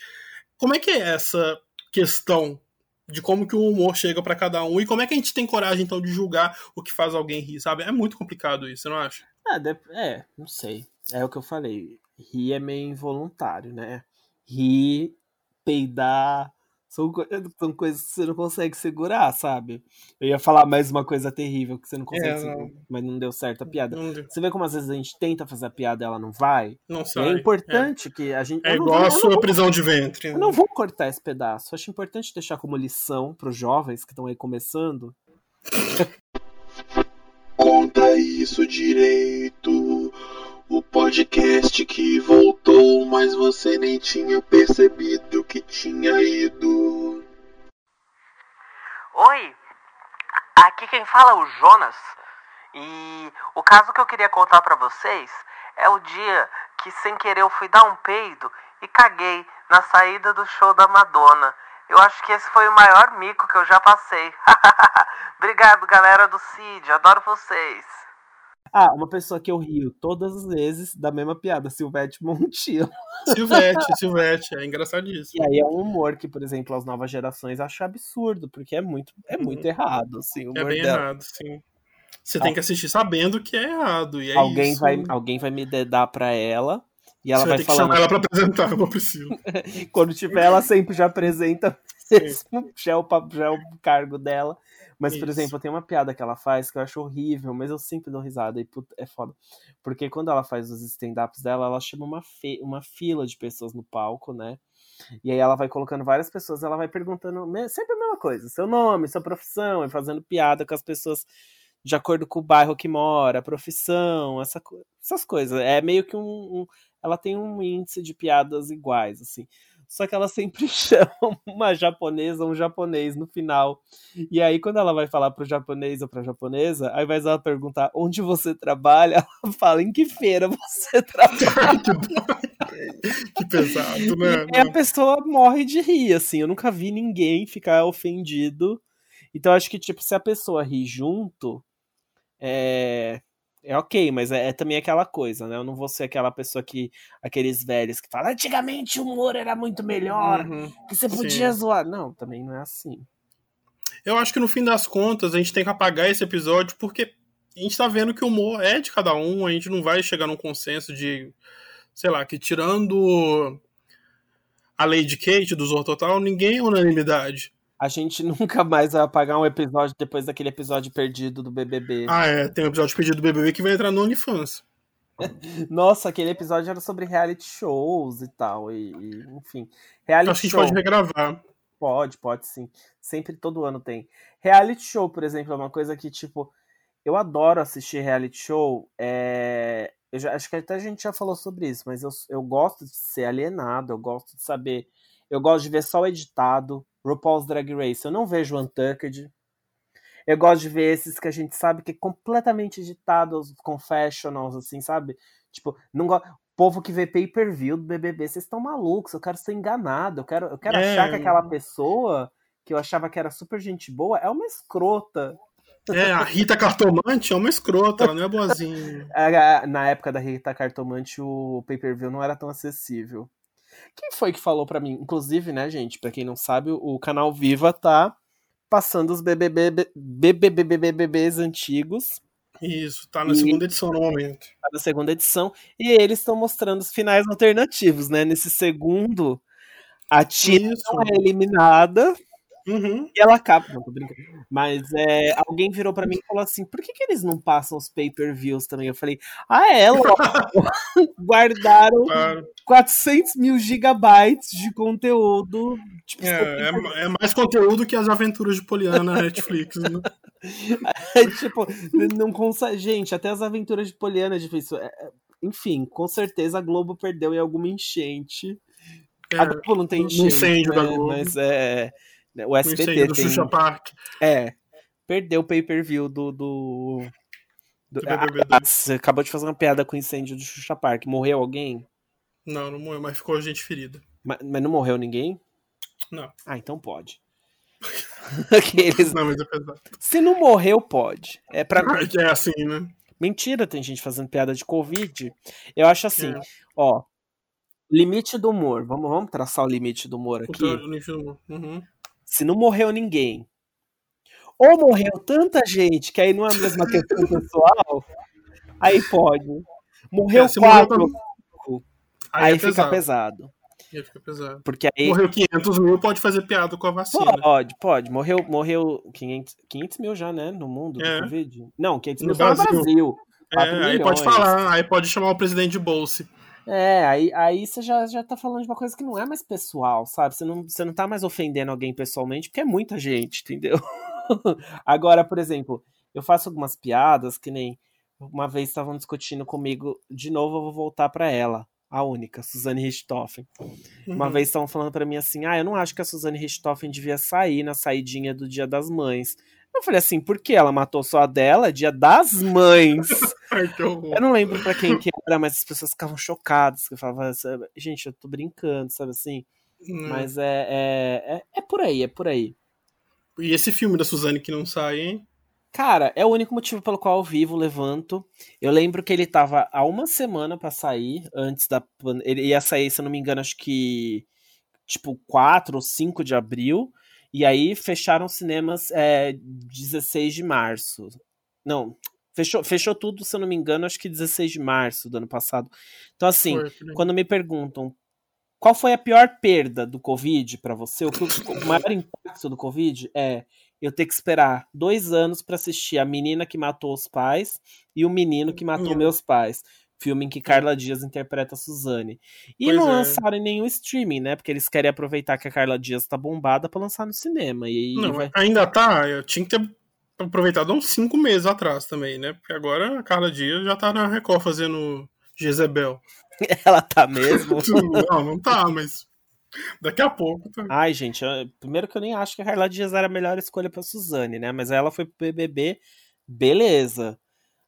Como é que é essa questão de como que o humor chega para cada um e como é que a gente tem coragem então de julgar o que faz alguém rir, sabe? É muito complicado isso, você não acha? É, é não sei. É o que eu falei. Rir é meio involuntário, né? Rir peidar. São, são coisas que você não consegue segurar, sabe? Eu ia falar mais uma coisa terrível que você não consegue é, segurar, não. mas não deu certo a piada. Você vê como às vezes a gente tenta fazer a piada e ela não vai? Não sai. é importante é. que a gente. É igual a sua prisão vou, de ventre. Eu não vou cortar esse pedaço. Eu acho importante deixar como lição para os jovens que estão aí começando. Conta isso direito o podcast que mas você nem tinha percebido que tinha ido. Oi, aqui quem fala é o Jonas. E o caso que eu queria contar para vocês é o dia que sem querer eu fui dar um peido e caguei na saída do show da Madonna. Eu acho que esse foi o maior mico que eu já passei. Obrigado, galera do CID. Adoro vocês. Ah, uma pessoa que eu rio todas as vezes da mesma piada, Silvete Montilo. Silvete, Silvete, é engraçadíssimo. E aí é um humor que, por exemplo, as novas gerações acham absurdo, porque é muito, é uhum. muito errado, assim, É bem dela. errado, sim. Você tem que assistir sabendo que é errado. E é alguém, isso. vai, alguém vai me dedar pra ela. E ela Você vai, vai falando... chamar ela pra apresentar, eu preciso. Quando tiver, ela sempre já apresenta já é, o, já é o cargo dela. Mas, por Isso. exemplo, tem uma piada que ela faz que eu acho horrível, mas eu sempre dou risada e puta, é foda. Porque quando ela faz os stand-ups dela, ela chama uma, fe... uma fila de pessoas no palco, né? E aí ela vai colocando várias pessoas, ela vai perguntando sempre a mesma coisa, seu nome, sua profissão, e fazendo piada com as pessoas de acordo com o bairro que mora, profissão, essa, essas coisas. É meio que um, um, Ela tem um índice de piadas iguais, assim só que ela sempre chama uma japonesa ou um japonês no final. E aí, quando ela vai falar pro japonês ou pra japonesa, ao invés dela perguntar onde você trabalha, ela fala em que feira você trabalha. que pesado, né? E a pessoa morre de rir, assim. Eu nunca vi ninguém ficar ofendido. Então, acho que, tipo, se a pessoa ri junto, é, é ok, mas é, é, também aquela coisa, né? Eu não vou ser aquela pessoa que. aqueles velhos que falam, antigamente o humor era muito melhor, uhum, que você podia sim. zoar. Não, também não é assim. Eu acho que no fim das contas a gente tem que apagar esse episódio porque a gente tá vendo que o humor é de cada um, a gente não vai chegar num consenso de, sei lá, que tirando a Lady Kate do Zorro Total, ninguém é unanimidade a gente nunca mais vai apagar um episódio depois daquele episódio perdido do BBB. Ah, é. Tem um episódio perdido do BBB que vai entrar no OnlyFans. Nossa, aquele episódio era sobre reality shows e tal. E, e enfim. Reality Acho que a gente pode regravar. Pode, pode sim. Sempre, todo ano tem. Reality show, por exemplo, é uma coisa que, tipo, eu adoro assistir reality show. É... Eu já, acho que até a gente já falou sobre isso, mas eu, eu gosto de ser alienado, eu gosto de saber. Eu gosto de ver só o editado. RuPaul's Drag Race. Eu não vejo Untucked. Eu gosto de ver esses que a gente sabe que é completamente editado, os confessionals, assim, sabe? Tipo, não go... povo que vê pay-per-view do BBB, vocês estão malucos, eu quero ser enganado, eu quero, eu quero é. achar que aquela pessoa que eu achava que era super gente boa é uma escrota. É, a Rita Cartomante é uma escrota, ela não é boazinha. Na época da Rita Cartomante, o pay-per-view não era tão acessível. Quem foi que falou para mim? Inclusive, né, gente, para quem não sabe, o canal Viva tá passando os BBB, BBBBBs antigos. Isso, tá na e... segunda edição no momento. Tá na segunda edição. E eles estão mostrando os finais alternativos, né? Nesse segundo, a Tina é eliminada Uhum. E ela acaba. Não, tô brincando. Mas é, alguém virou para mim e falou assim: por que, que eles não passam os pay-per-views também? Eu falei: ah, é, guardaram claro. 400 mil gigabytes de conteúdo. Tipo, é, é, é, mais conteúdo que as aventuras de Poliana na Netflix, né? é, tipo, não consegue. Gente, até as aventuras de Poliana é difícil. É, é, enfim, com certeza a Globo perdeu em alguma enchente. a Globo não tem enchente, incêndio né? da Globo. mas é né, o SBT do tem... Xuxa Park. É. Perdeu o pay-per-view do. do... do... Ah, você acabou de fazer uma piada com o incêndio do Xuxa Park. Morreu alguém? Não, não morreu, mas ficou gente ferida. Mas, mas não morreu ninguém? Não. Ah, então pode. Aqueles... Não, mas é pesado. Se não morreu, pode. É, pra... é assim, né? Mentira, tem gente fazendo piada de Covid. Eu acho assim, é. ó. Limite do humor. Vamos, vamos traçar o limite do humor aqui. O limite do humor. Uhum se não morreu ninguém, ou morreu tanta gente que aí não é a mesma questão pessoal, aí pode. Morreu é, quatro, morreu aí, aí é fica pesado. pesado. Aí fica pesado. Porque aí... Morreu 500 mil, pode fazer piada com a vacina. Pode, pode. Morreu, morreu 500, 500 mil já, né, no mundo é. do Covid. Não, 500 mil no Brasil. no Brasil. É, aí pode falar, aí pode chamar o presidente de bolsa. É, aí, aí você já, já tá falando de uma coisa que não é mais pessoal, sabe? Você não, você não tá mais ofendendo alguém pessoalmente, porque é muita gente, entendeu? Agora, por exemplo, eu faço algumas piadas que nem uma vez estavam discutindo comigo, de novo eu vou voltar para ela, a única, Suzane Richthofen. Uhum. Uma vez estavam falando para mim assim: "Ah, eu não acho que a Suzane Richthofen devia sair na saidinha do Dia das Mães". Eu falei assim, por que ela matou só a dela? Dia das mães. Eu não lembro para quem que era, mas as pessoas ficavam chocadas. Eu falava, gente, eu tô brincando, sabe assim? Hum. Mas é, é, é, é, por aí, é por aí. E esse filme da Suzane que não sai, hein? Cara, é o único motivo pelo qual eu vivo, levanto. Eu lembro que ele tava há uma semana para sair, antes da. Ele ia sair, se eu não me engano, acho que. Tipo, 4 ou 5 de abril. E aí fecharam cinemas é, 16 de março. Não, fechou, fechou tudo, se eu não me engano, acho que 16 de março do ano passado. Então, assim, foi, quando me perguntam qual foi a pior perda do Covid para você, o, o maior impacto do Covid é eu ter que esperar dois anos para assistir A Menina que Matou os Pais e O Menino que Matou Meus Pais. Filme em que Carla Dias interpreta a Suzane. E pois não é. lançaram em nenhum streaming, né? Porque eles querem aproveitar que a Carla Dias tá bombada para lançar no cinema. E não, vai... ainda tá. Eu tinha que ter aproveitado uns cinco meses atrás também, né? Porque agora a Carla Dias já tá na Record fazendo Jezebel. Ela tá mesmo? não, não tá, mas Daqui a pouco. Tá. Ai, gente, eu, primeiro que eu nem acho que a Carla Dias era a melhor escolha pra Suzane, né? Mas ela foi pro BBB, beleza.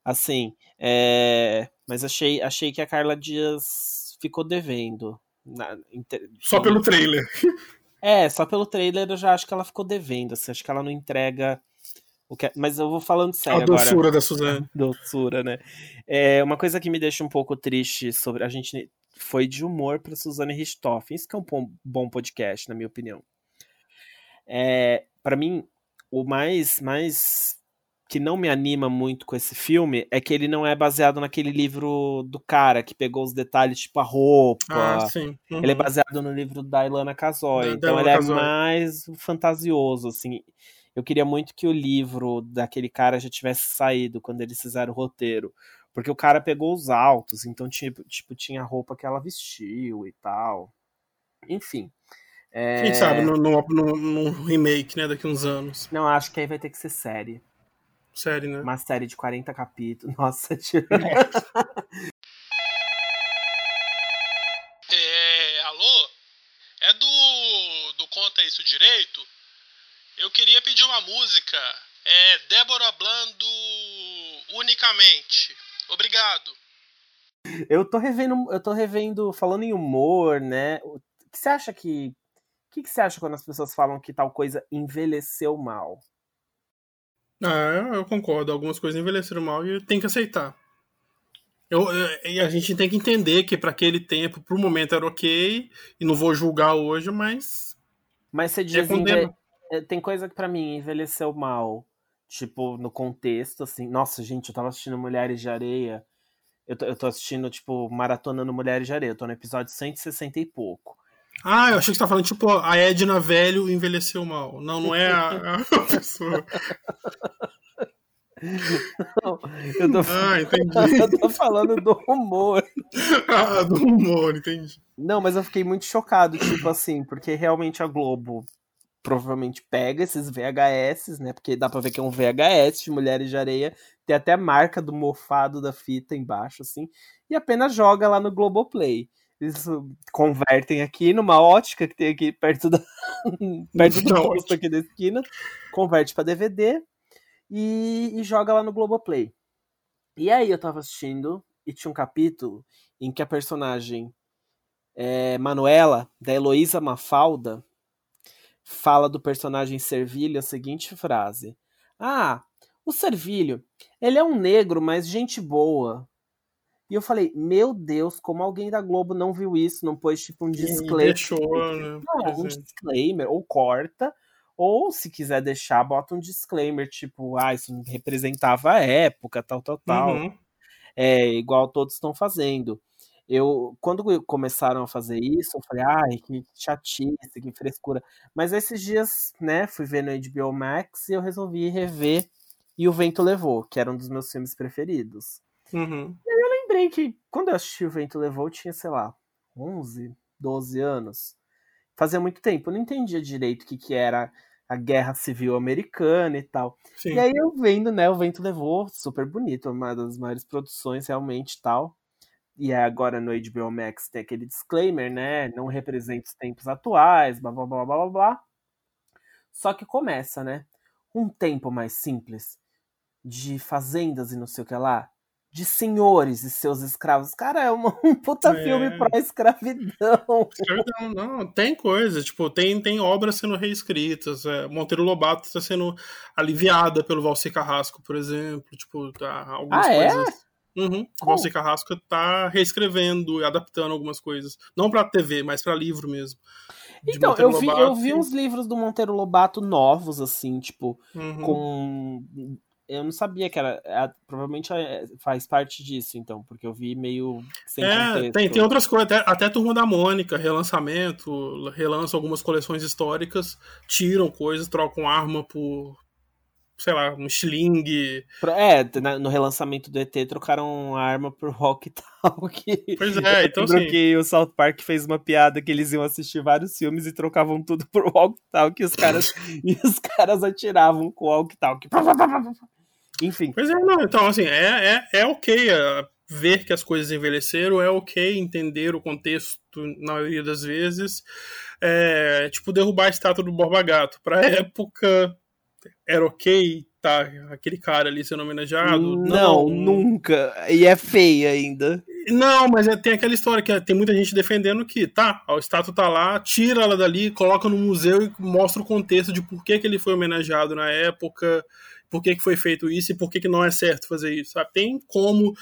Assim, é... mas achei, achei que a Carla Dias ficou devendo. Na, inter... Só pelo trailer. É, só pelo trailer eu já acho que ela ficou devendo. Assim, acho que ela não entrega o que... É, mas eu vou falando sério a agora. A doçura da Suzane. doçura, né? É, uma coisa que me deixa um pouco triste sobre. A gente foi de humor para Suzane Richthofen. Isso que é um bom podcast, na minha opinião. É, para mim, o mais, mais que não me anima muito com esse filme é que ele não é baseado naquele livro do cara que pegou os detalhes, tipo a roupa. Ah, sim. Uhum. Ele é baseado no livro da Ilana Casoy. Da, então da ele é mais fantasioso, assim. Eu queria muito que o livro daquele cara já tivesse saído quando eles fizeram o roteiro. Porque o cara pegou os altos, então tipo, tipo tinha a roupa que ela vestiu e tal. Enfim. É... Quem sabe no, no, remake, né, daqui uns anos. Não, acho que aí vai ter que ser série. Série, né? Uma série de 40 capítulos. Nossa, tio. é, alô? É do, do Conta Isso Direito? Eu queria pedir uma música. É Débora Blando unicamente. Obrigado. Eu tô revendo, eu tô revendo, falando em humor, né? O que você acha que. O que, que você acha quando as pessoas falam que tal coisa envelheceu mal? Ah, eu concordo. Algumas coisas envelheceram mal e tem que aceitar. Eu, e a gente tem que entender que para aquele tempo, pro momento era ok, e não vou julgar hoje, mas. Mas você diz. É é, tem coisa que para mim envelheceu mal tipo, no contexto, assim. Nossa, gente, eu tava assistindo Mulheres de Areia. Eu tô, eu tô assistindo, tipo, maratonando Mulheres de Areia. Eu tô no episódio 160 e pouco. Ah, eu achei que você tá falando, tipo, a Edna velho envelheceu mal. Não, não é a, a pessoa. Não, eu tô, ah, entendi. eu tô falando do humor. Ah, do humor, entendi. Não, mas eu fiquei muito chocado, tipo assim, porque realmente a Globo provavelmente pega esses VHS, né? Porque dá pra ver que é um VHS de Mulheres de Areia. Tem até a marca do mofado da fita embaixo, assim. E apenas joga lá no Globoplay. Eles convertem aqui numa ótica que tem aqui perto, da, perto do posto aqui da esquina. Converte para DVD e, e joga lá no Globoplay. E aí eu tava assistindo e tinha um capítulo em que a personagem é, Manuela, da Heloísa Mafalda, fala do personagem Servilho a seguinte frase: Ah, o Servilho, ele é um negro, mas gente boa. E eu falei, meu Deus, como alguém da Globo não viu isso, não pôs tipo um disclaimer. Deixou, né? Não, um disclaimer, ou corta, ou se quiser deixar, bota um disclaimer, tipo, ah, isso representava a época, tal, tal, tal. Uhum. É, igual todos estão fazendo eu quando começaram a fazer isso, eu falei, ai, que chatice, que frescura. Mas esses dias, né, fui ver no HBO Max e eu resolvi rever E o Vento Levou, que era um dos meus filmes preferidos. Uhum. E lembrei que quando eu assisti O Vento Levou, eu tinha, sei lá, 11, 12 anos. Fazia muito tempo, eu não entendia direito o que, que era a guerra civil americana e tal. Sim. E aí eu vendo, né, O Vento Levou, super bonito, uma das maiores produções realmente tal e agora no HBO Max tem aquele disclaimer, né? Não representa os tempos atuais, blá blá blá blá blá blá. Só que começa, né? Um tempo mais simples de fazendas e não sei o que lá. De senhores e seus escravos. Cara, é uma, um puta é... filme pró-escravidão. Escravidão, não, tem coisa, tipo, tem, tem obras sendo reescritas. É, Monteiro Lobato está sendo aliviada pelo Valci Carrasco, por exemplo. Tipo, tá, algumas ah, é? coisas. É? Uhum. O Valci Carrasco tá reescrevendo e adaptando algumas coisas. Não pra TV, mas pra livro mesmo. Então, eu vi, eu vi uns livros do Monteiro Lobato novos, assim, tipo, uhum. com eu não sabia que era. É, provavelmente é, faz parte disso, então, porque eu vi meio sem É, tem, tem outras coisas, até, até Turma da Mônica, relançamento, relança algumas coleções históricas, tiram coisas, trocam arma por, sei lá, um sling. É, no relançamento do ET trocaram arma por Walk Talk. Pois é, então sim. que o South Park fez uma piada que eles iam assistir vários filmes e trocavam tudo por Walk Talk e os caras, e os caras atiravam com Walk Talk. Enfim. Pois é, não, então assim, é, é, é ok é, ver que as coisas envelheceram, é ok entender o contexto na maioria das vezes. É, tipo, derrubar a estátua do Borba Gato. Pra época, era ok tá aquele cara ali sendo homenageado? Não, não, nunca. E é feia ainda. Não, mas é, tem aquela história que tem muita gente defendendo que, tá, a estátua tá lá, tira ela dali, coloca no museu e mostra o contexto de por que, que ele foi homenageado na época, por que, que foi feito isso e por que, que não é certo fazer isso. Sabe? Tem como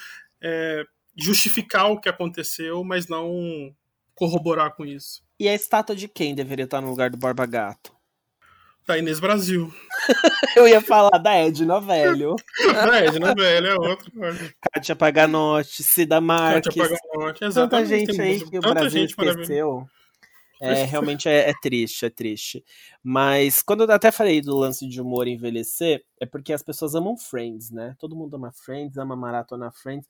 é, justificar o que aconteceu, mas não corroborar com isso. E a estátua de quem deveria estar no lugar do Barba Gato? Da Inês Brasil. Eu ia falar da Edna Velho. a Edna Velho é outra. Kátia Paganotti, Cida Marques. Kátia Paganotti, exatamente. Tanta gente aí que o Brasil esqueceu. É, realmente é, é, triste, é triste. Mas quando eu até falei do lance de humor envelhecer, é porque as pessoas amam Friends, né? Todo mundo ama Friends, ama maratona Friends.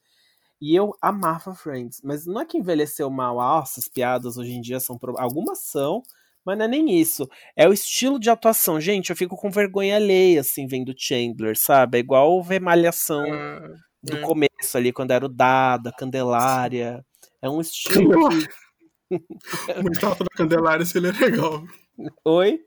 E eu amava Friends. Mas não é que envelheceu mal. Ah, essas piadas hoje em dia são. Algumas são, mas não é nem isso. É o estilo de atuação. Gente, eu fico com vergonha alheia, assim, vendo Chandler, sabe? É igual ver Malhação ah, do é. começo ali, quando era o Dada, Candelária. É um estilo. Uma estátua da Candelária seria legal. Oi?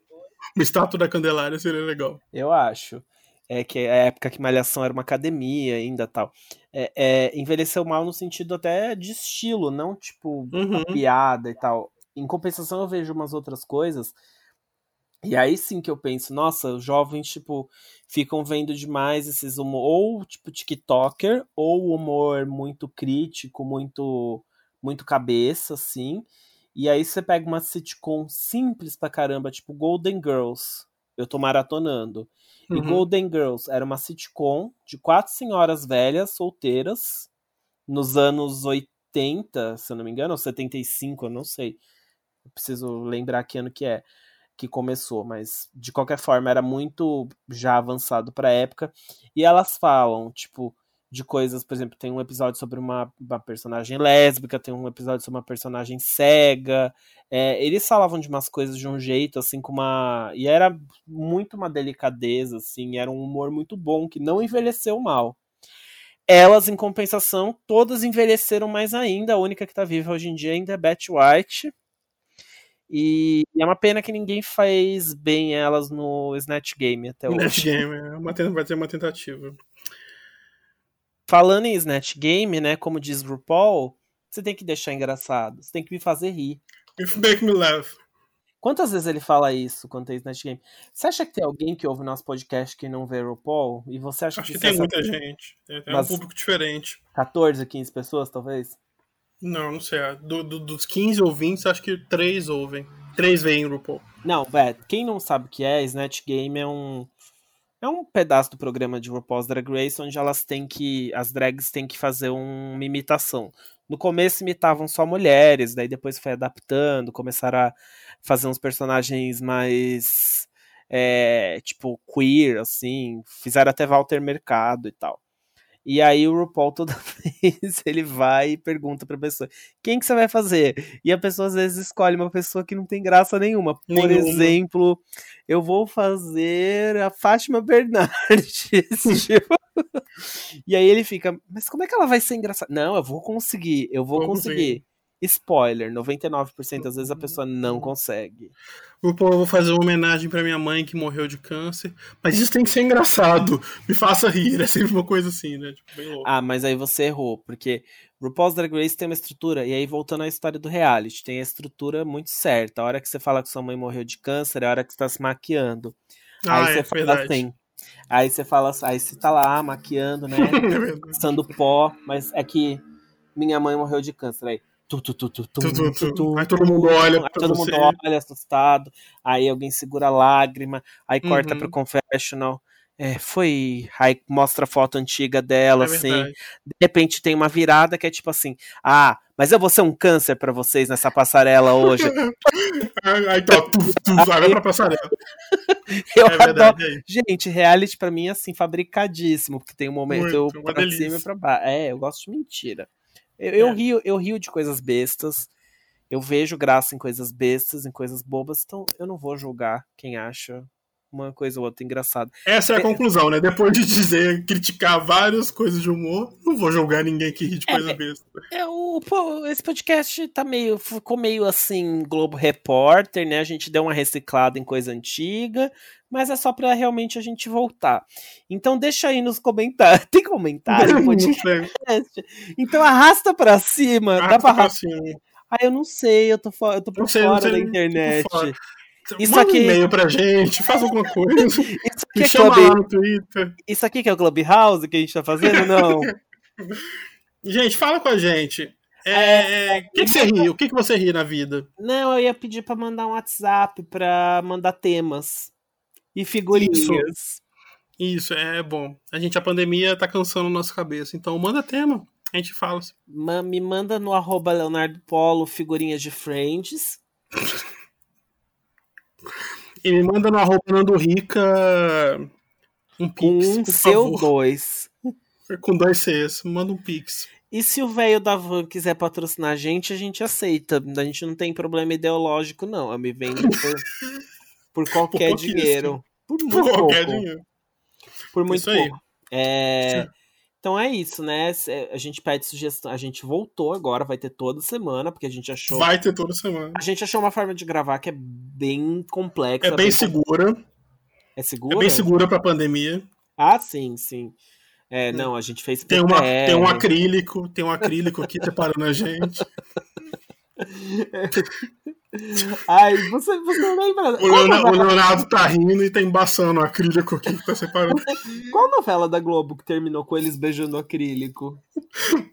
Uma estátua da Candelária seria legal. Eu acho. É que é a época que Malhação era uma academia ainda tal. É, é, envelheceu mal no sentido até de estilo, não tipo uhum. piada e tal. Em compensação, eu vejo umas outras coisas. E aí sim que eu penso, nossa, os jovens, tipo, ficam vendo demais esses humor, ou tipo TikToker, ou humor muito crítico, muito muito cabeça, assim. E aí você pega uma sitcom simples pra caramba, tipo Golden Girls. Eu tô maratonando. Uhum. E Golden Girls era uma sitcom de quatro senhoras velhas, solteiras, nos anos 80, se eu não me engano, ou 75, eu não sei. Preciso lembrar que ano que é que começou, mas de qualquer forma era muito já avançado para a época. E elas falam, tipo, de coisas, por exemplo, tem um episódio sobre uma, uma personagem lésbica, tem um episódio sobre uma personagem cega. É, eles falavam de umas coisas de um jeito, assim, com uma. E era muito uma delicadeza, assim, era um humor muito bom, que não envelheceu mal. Elas, em compensação, todas envelheceram mais ainda. A única que tá viva hoje em dia ainda é Betty White e é uma pena que ninguém faz bem elas no Snatch Game até hoje. Snatch Game, é uma, vai ter uma tentativa. Falando em Snatch Game, né, como diz RuPaul, você tem que deixar engraçado, você tem que me fazer rir. If make me laugh. Quantas vezes ele fala isso quando tem Snatch Game? Você acha que tem alguém que ouve nosso podcast que não vê RuPaul? E você acha Acho que, que tem muita gente. É um público diferente. 14, 15 pessoas, talvez? Não, não sei. Do, do, dos 15 ouvintes, acho que 3 ouvem. 3 veem RuPaul. Não, é, quem não sabe o que é, Snatch Game é um. É um pedaço do programa de RuPaul's Drag Race onde elas têm que. As drags têm que fazer um, uma imitação. No começo imitavam só mulheres, daí depois foi adaptando, começaram a fazer uns personagens mais. É, tipo, queer, assim. Fizeram até Walter Mercado e tal. E aí o RuPaul toda vez ele vai e pergunta pra pessoa: quem que você vai fazer? E a pessoa às vezes escolhe uma pessoa que não tem graça nenhuma. Por nenhuma. exemplo, eu vou fazer a Fátima Bernardes. tipo. e aí ele fica: mas como é que ela vai ser engraçada? Não, eu vou conseguir, eu vou, vou conseguir. conseguir. Spoiler, 99% das vezes a pessoa não consegue. Eu vou fazer uma homenagem para minha mãe que morreu de câncer. Mas isso tem que ser engraçado. Me faça rir. É sempre uma coisa assim, né? Tipo, ah, mas aí você errou, porque RuPaul's Drag Race tem uma estrutura, e aí voltando à história do reality, tem a estrutura muito certa. A hora que você fala que sua mãe morreu de câncer é a hora que você tá se maquiando. Ah, aí é, você fala verdade. assim. Aí você fala aí você tá lá maquiando, né? É Passando pó, mas é que minha mãe morreu de câncer. Aí Tu, tu, tu, tu, tu. Aí todo mundo olha. Aí todo mundo olha assustado. Aí alguém segura a lágrima. Aí corta uhum. pro confessional. É, foi. Aí mostra a foto antiga dela, é assim. Verdade. De repente tem uma virada que é tipo assim: Ah, mas eu vou ser um câncer para vocês nessa passarela hoje. aí tá, tu, tu, vai pra passarela. eu é adoro. Verdade, Gente, reality pra mim é assim, fabricadíssimo, porque tem um momento Muito, pra delícia. cima e pra baixo. É, eu gosto de mentira. Eu, eu, é. rio, eu rio de coisas bestas. Eu vejo graça em coisas bestas, em coisas bobas, então eu não vou julgar quem acha uma coisa ou outra engraçada. Essa é a é, conclusão, né? Depois de dizer, criticar várias coisas de humor, não vou julgar ninguém que ri de coisa é, besta. É, o, pô, esse podcast tá meio, ficou meio assim, Globo Repórter, né? A gente deu uma reciclada em coisa antiga, mas é só para realmente a gente voltar. Então deixa aí nos comentários. Tem comentário então arrasta para cima. Arrasta dá pra pra cima. Ah, eu não sei, eu tô, eu tô por sei, fora sei, da internet. Isso Manda aqui... um e-mail pra gente, faz alguma coisa. Isso aqui Me é chama Club... lá no Twitter. Isso aqui que é o Clubhouse que a gente tá fazendo, não? gente, fala com a gente. É, o que, que, você ri? O que, que você ri na vida? Não, eu ia pedir pra mandar um WhatsApp pra mandar temas e figurinhas. Isso, Isso é bom. A gente, a pandemia tá cansando nossa cabeça. Então manda tema, a gente fala. Me manda no arroba Leonardo Polo figurinhas de Friends. E me manda no arroba Nando Rica um pix, um seu favor. dois. Com dois Cs, manda um pix. E se o velho da van quiser patrocinar a gente, a gente aceita. A gente não tem problema ideológico, não. Eu me vendo por, por qualquer por dinheiro. Por, muito por qualquer pouco. dinheiro. Por muito Isso pouco. Aí. É... Então é isso, né? A gente pede sugestão. A gente voltou agora, vai ter toda semana, porque a gente achou. Vai ter toda semana. A gente achou uma forma de gravar que é bem complexa. É bem, bem segura. É segura? É bem segura pra pandemia. Ah, sim, sim. É, não, a gente fez tem, uma, tem um acrílico, tem um acrílico aqui separando a gente. Ai, você, você lembra? O Leonardo, o Leonardo tá rindo e tá embaçando o acrílico aqui que tá separando. Qual novela da Globo que terminou com eles beijando acrílico?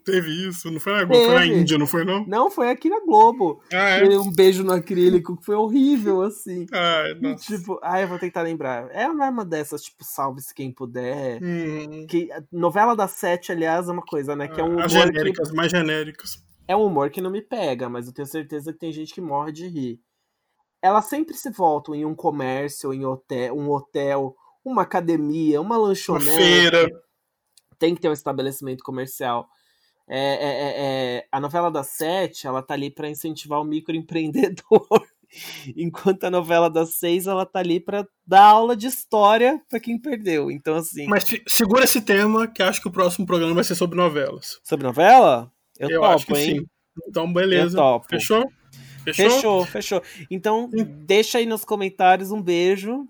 Teve isso, não foi na Globo, foi na Índia, não foi não? Não, foi aqui na Globo. Ah, é? Um beijo no acrílico que foi horrível, assim. Ai, nossa. Tipo, ai, eu vou tentar lembrar. É uma arma dessas, tipo, salve-se quem puder. Hum. Que, novela da Sete, aliás, é uma coisa, né? Que é um As genéricas, que... mais genéricas é um humor que não me pega, mas eu tenho certeza que tem gente que morre de rir. Elas sempre se voltam em um comércio, em hotel, um hotel, uma academia, uma lanchonete. Uma feira. Tem que ter um estabelecimento comercial. É, é, é, é a novela das sete, ela tá ali para incentivar o microempreendedor. Enquanto a novela das seis, ela tá ali para dar aula de história para quem perdeu. Então, assim. Mas segura esse tema, que acho que o próximo programa vai ser sobre novelas. Sobre novela? Eu, eu topo, acho que hein? sim. Então, beleza. Eu topo. Fechou? Fechou? Fechou, fechou. Então, sim. deixa aí nos comentários um beijo.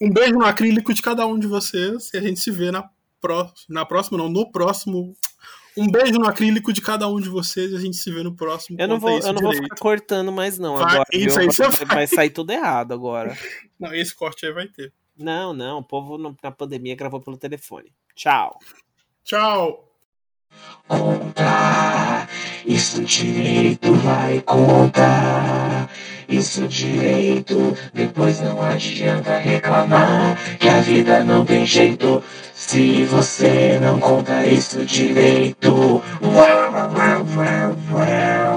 Um beijo no acrílico de cada um de vocês. E a gente se vê na, pró na próxima, não, no próximo. Um beijo no acrílico de cada um de vocês e a gente se vê no próximo. Eu não vou, eu não vou ficar cortando mais, não. Vai, agora, isso aí vai, vai. vai sair tudo errado agora. Não, esse corte aí vai ter. Não, não. O povo na pandemia gravou pelo telefone. Tchau. Tchau. Contar, isso direito vai contar. Isso direito, depois não adianta reclamar que a vida não tem jeito. Se você não conta isso direito, uau, uau, uau, uau.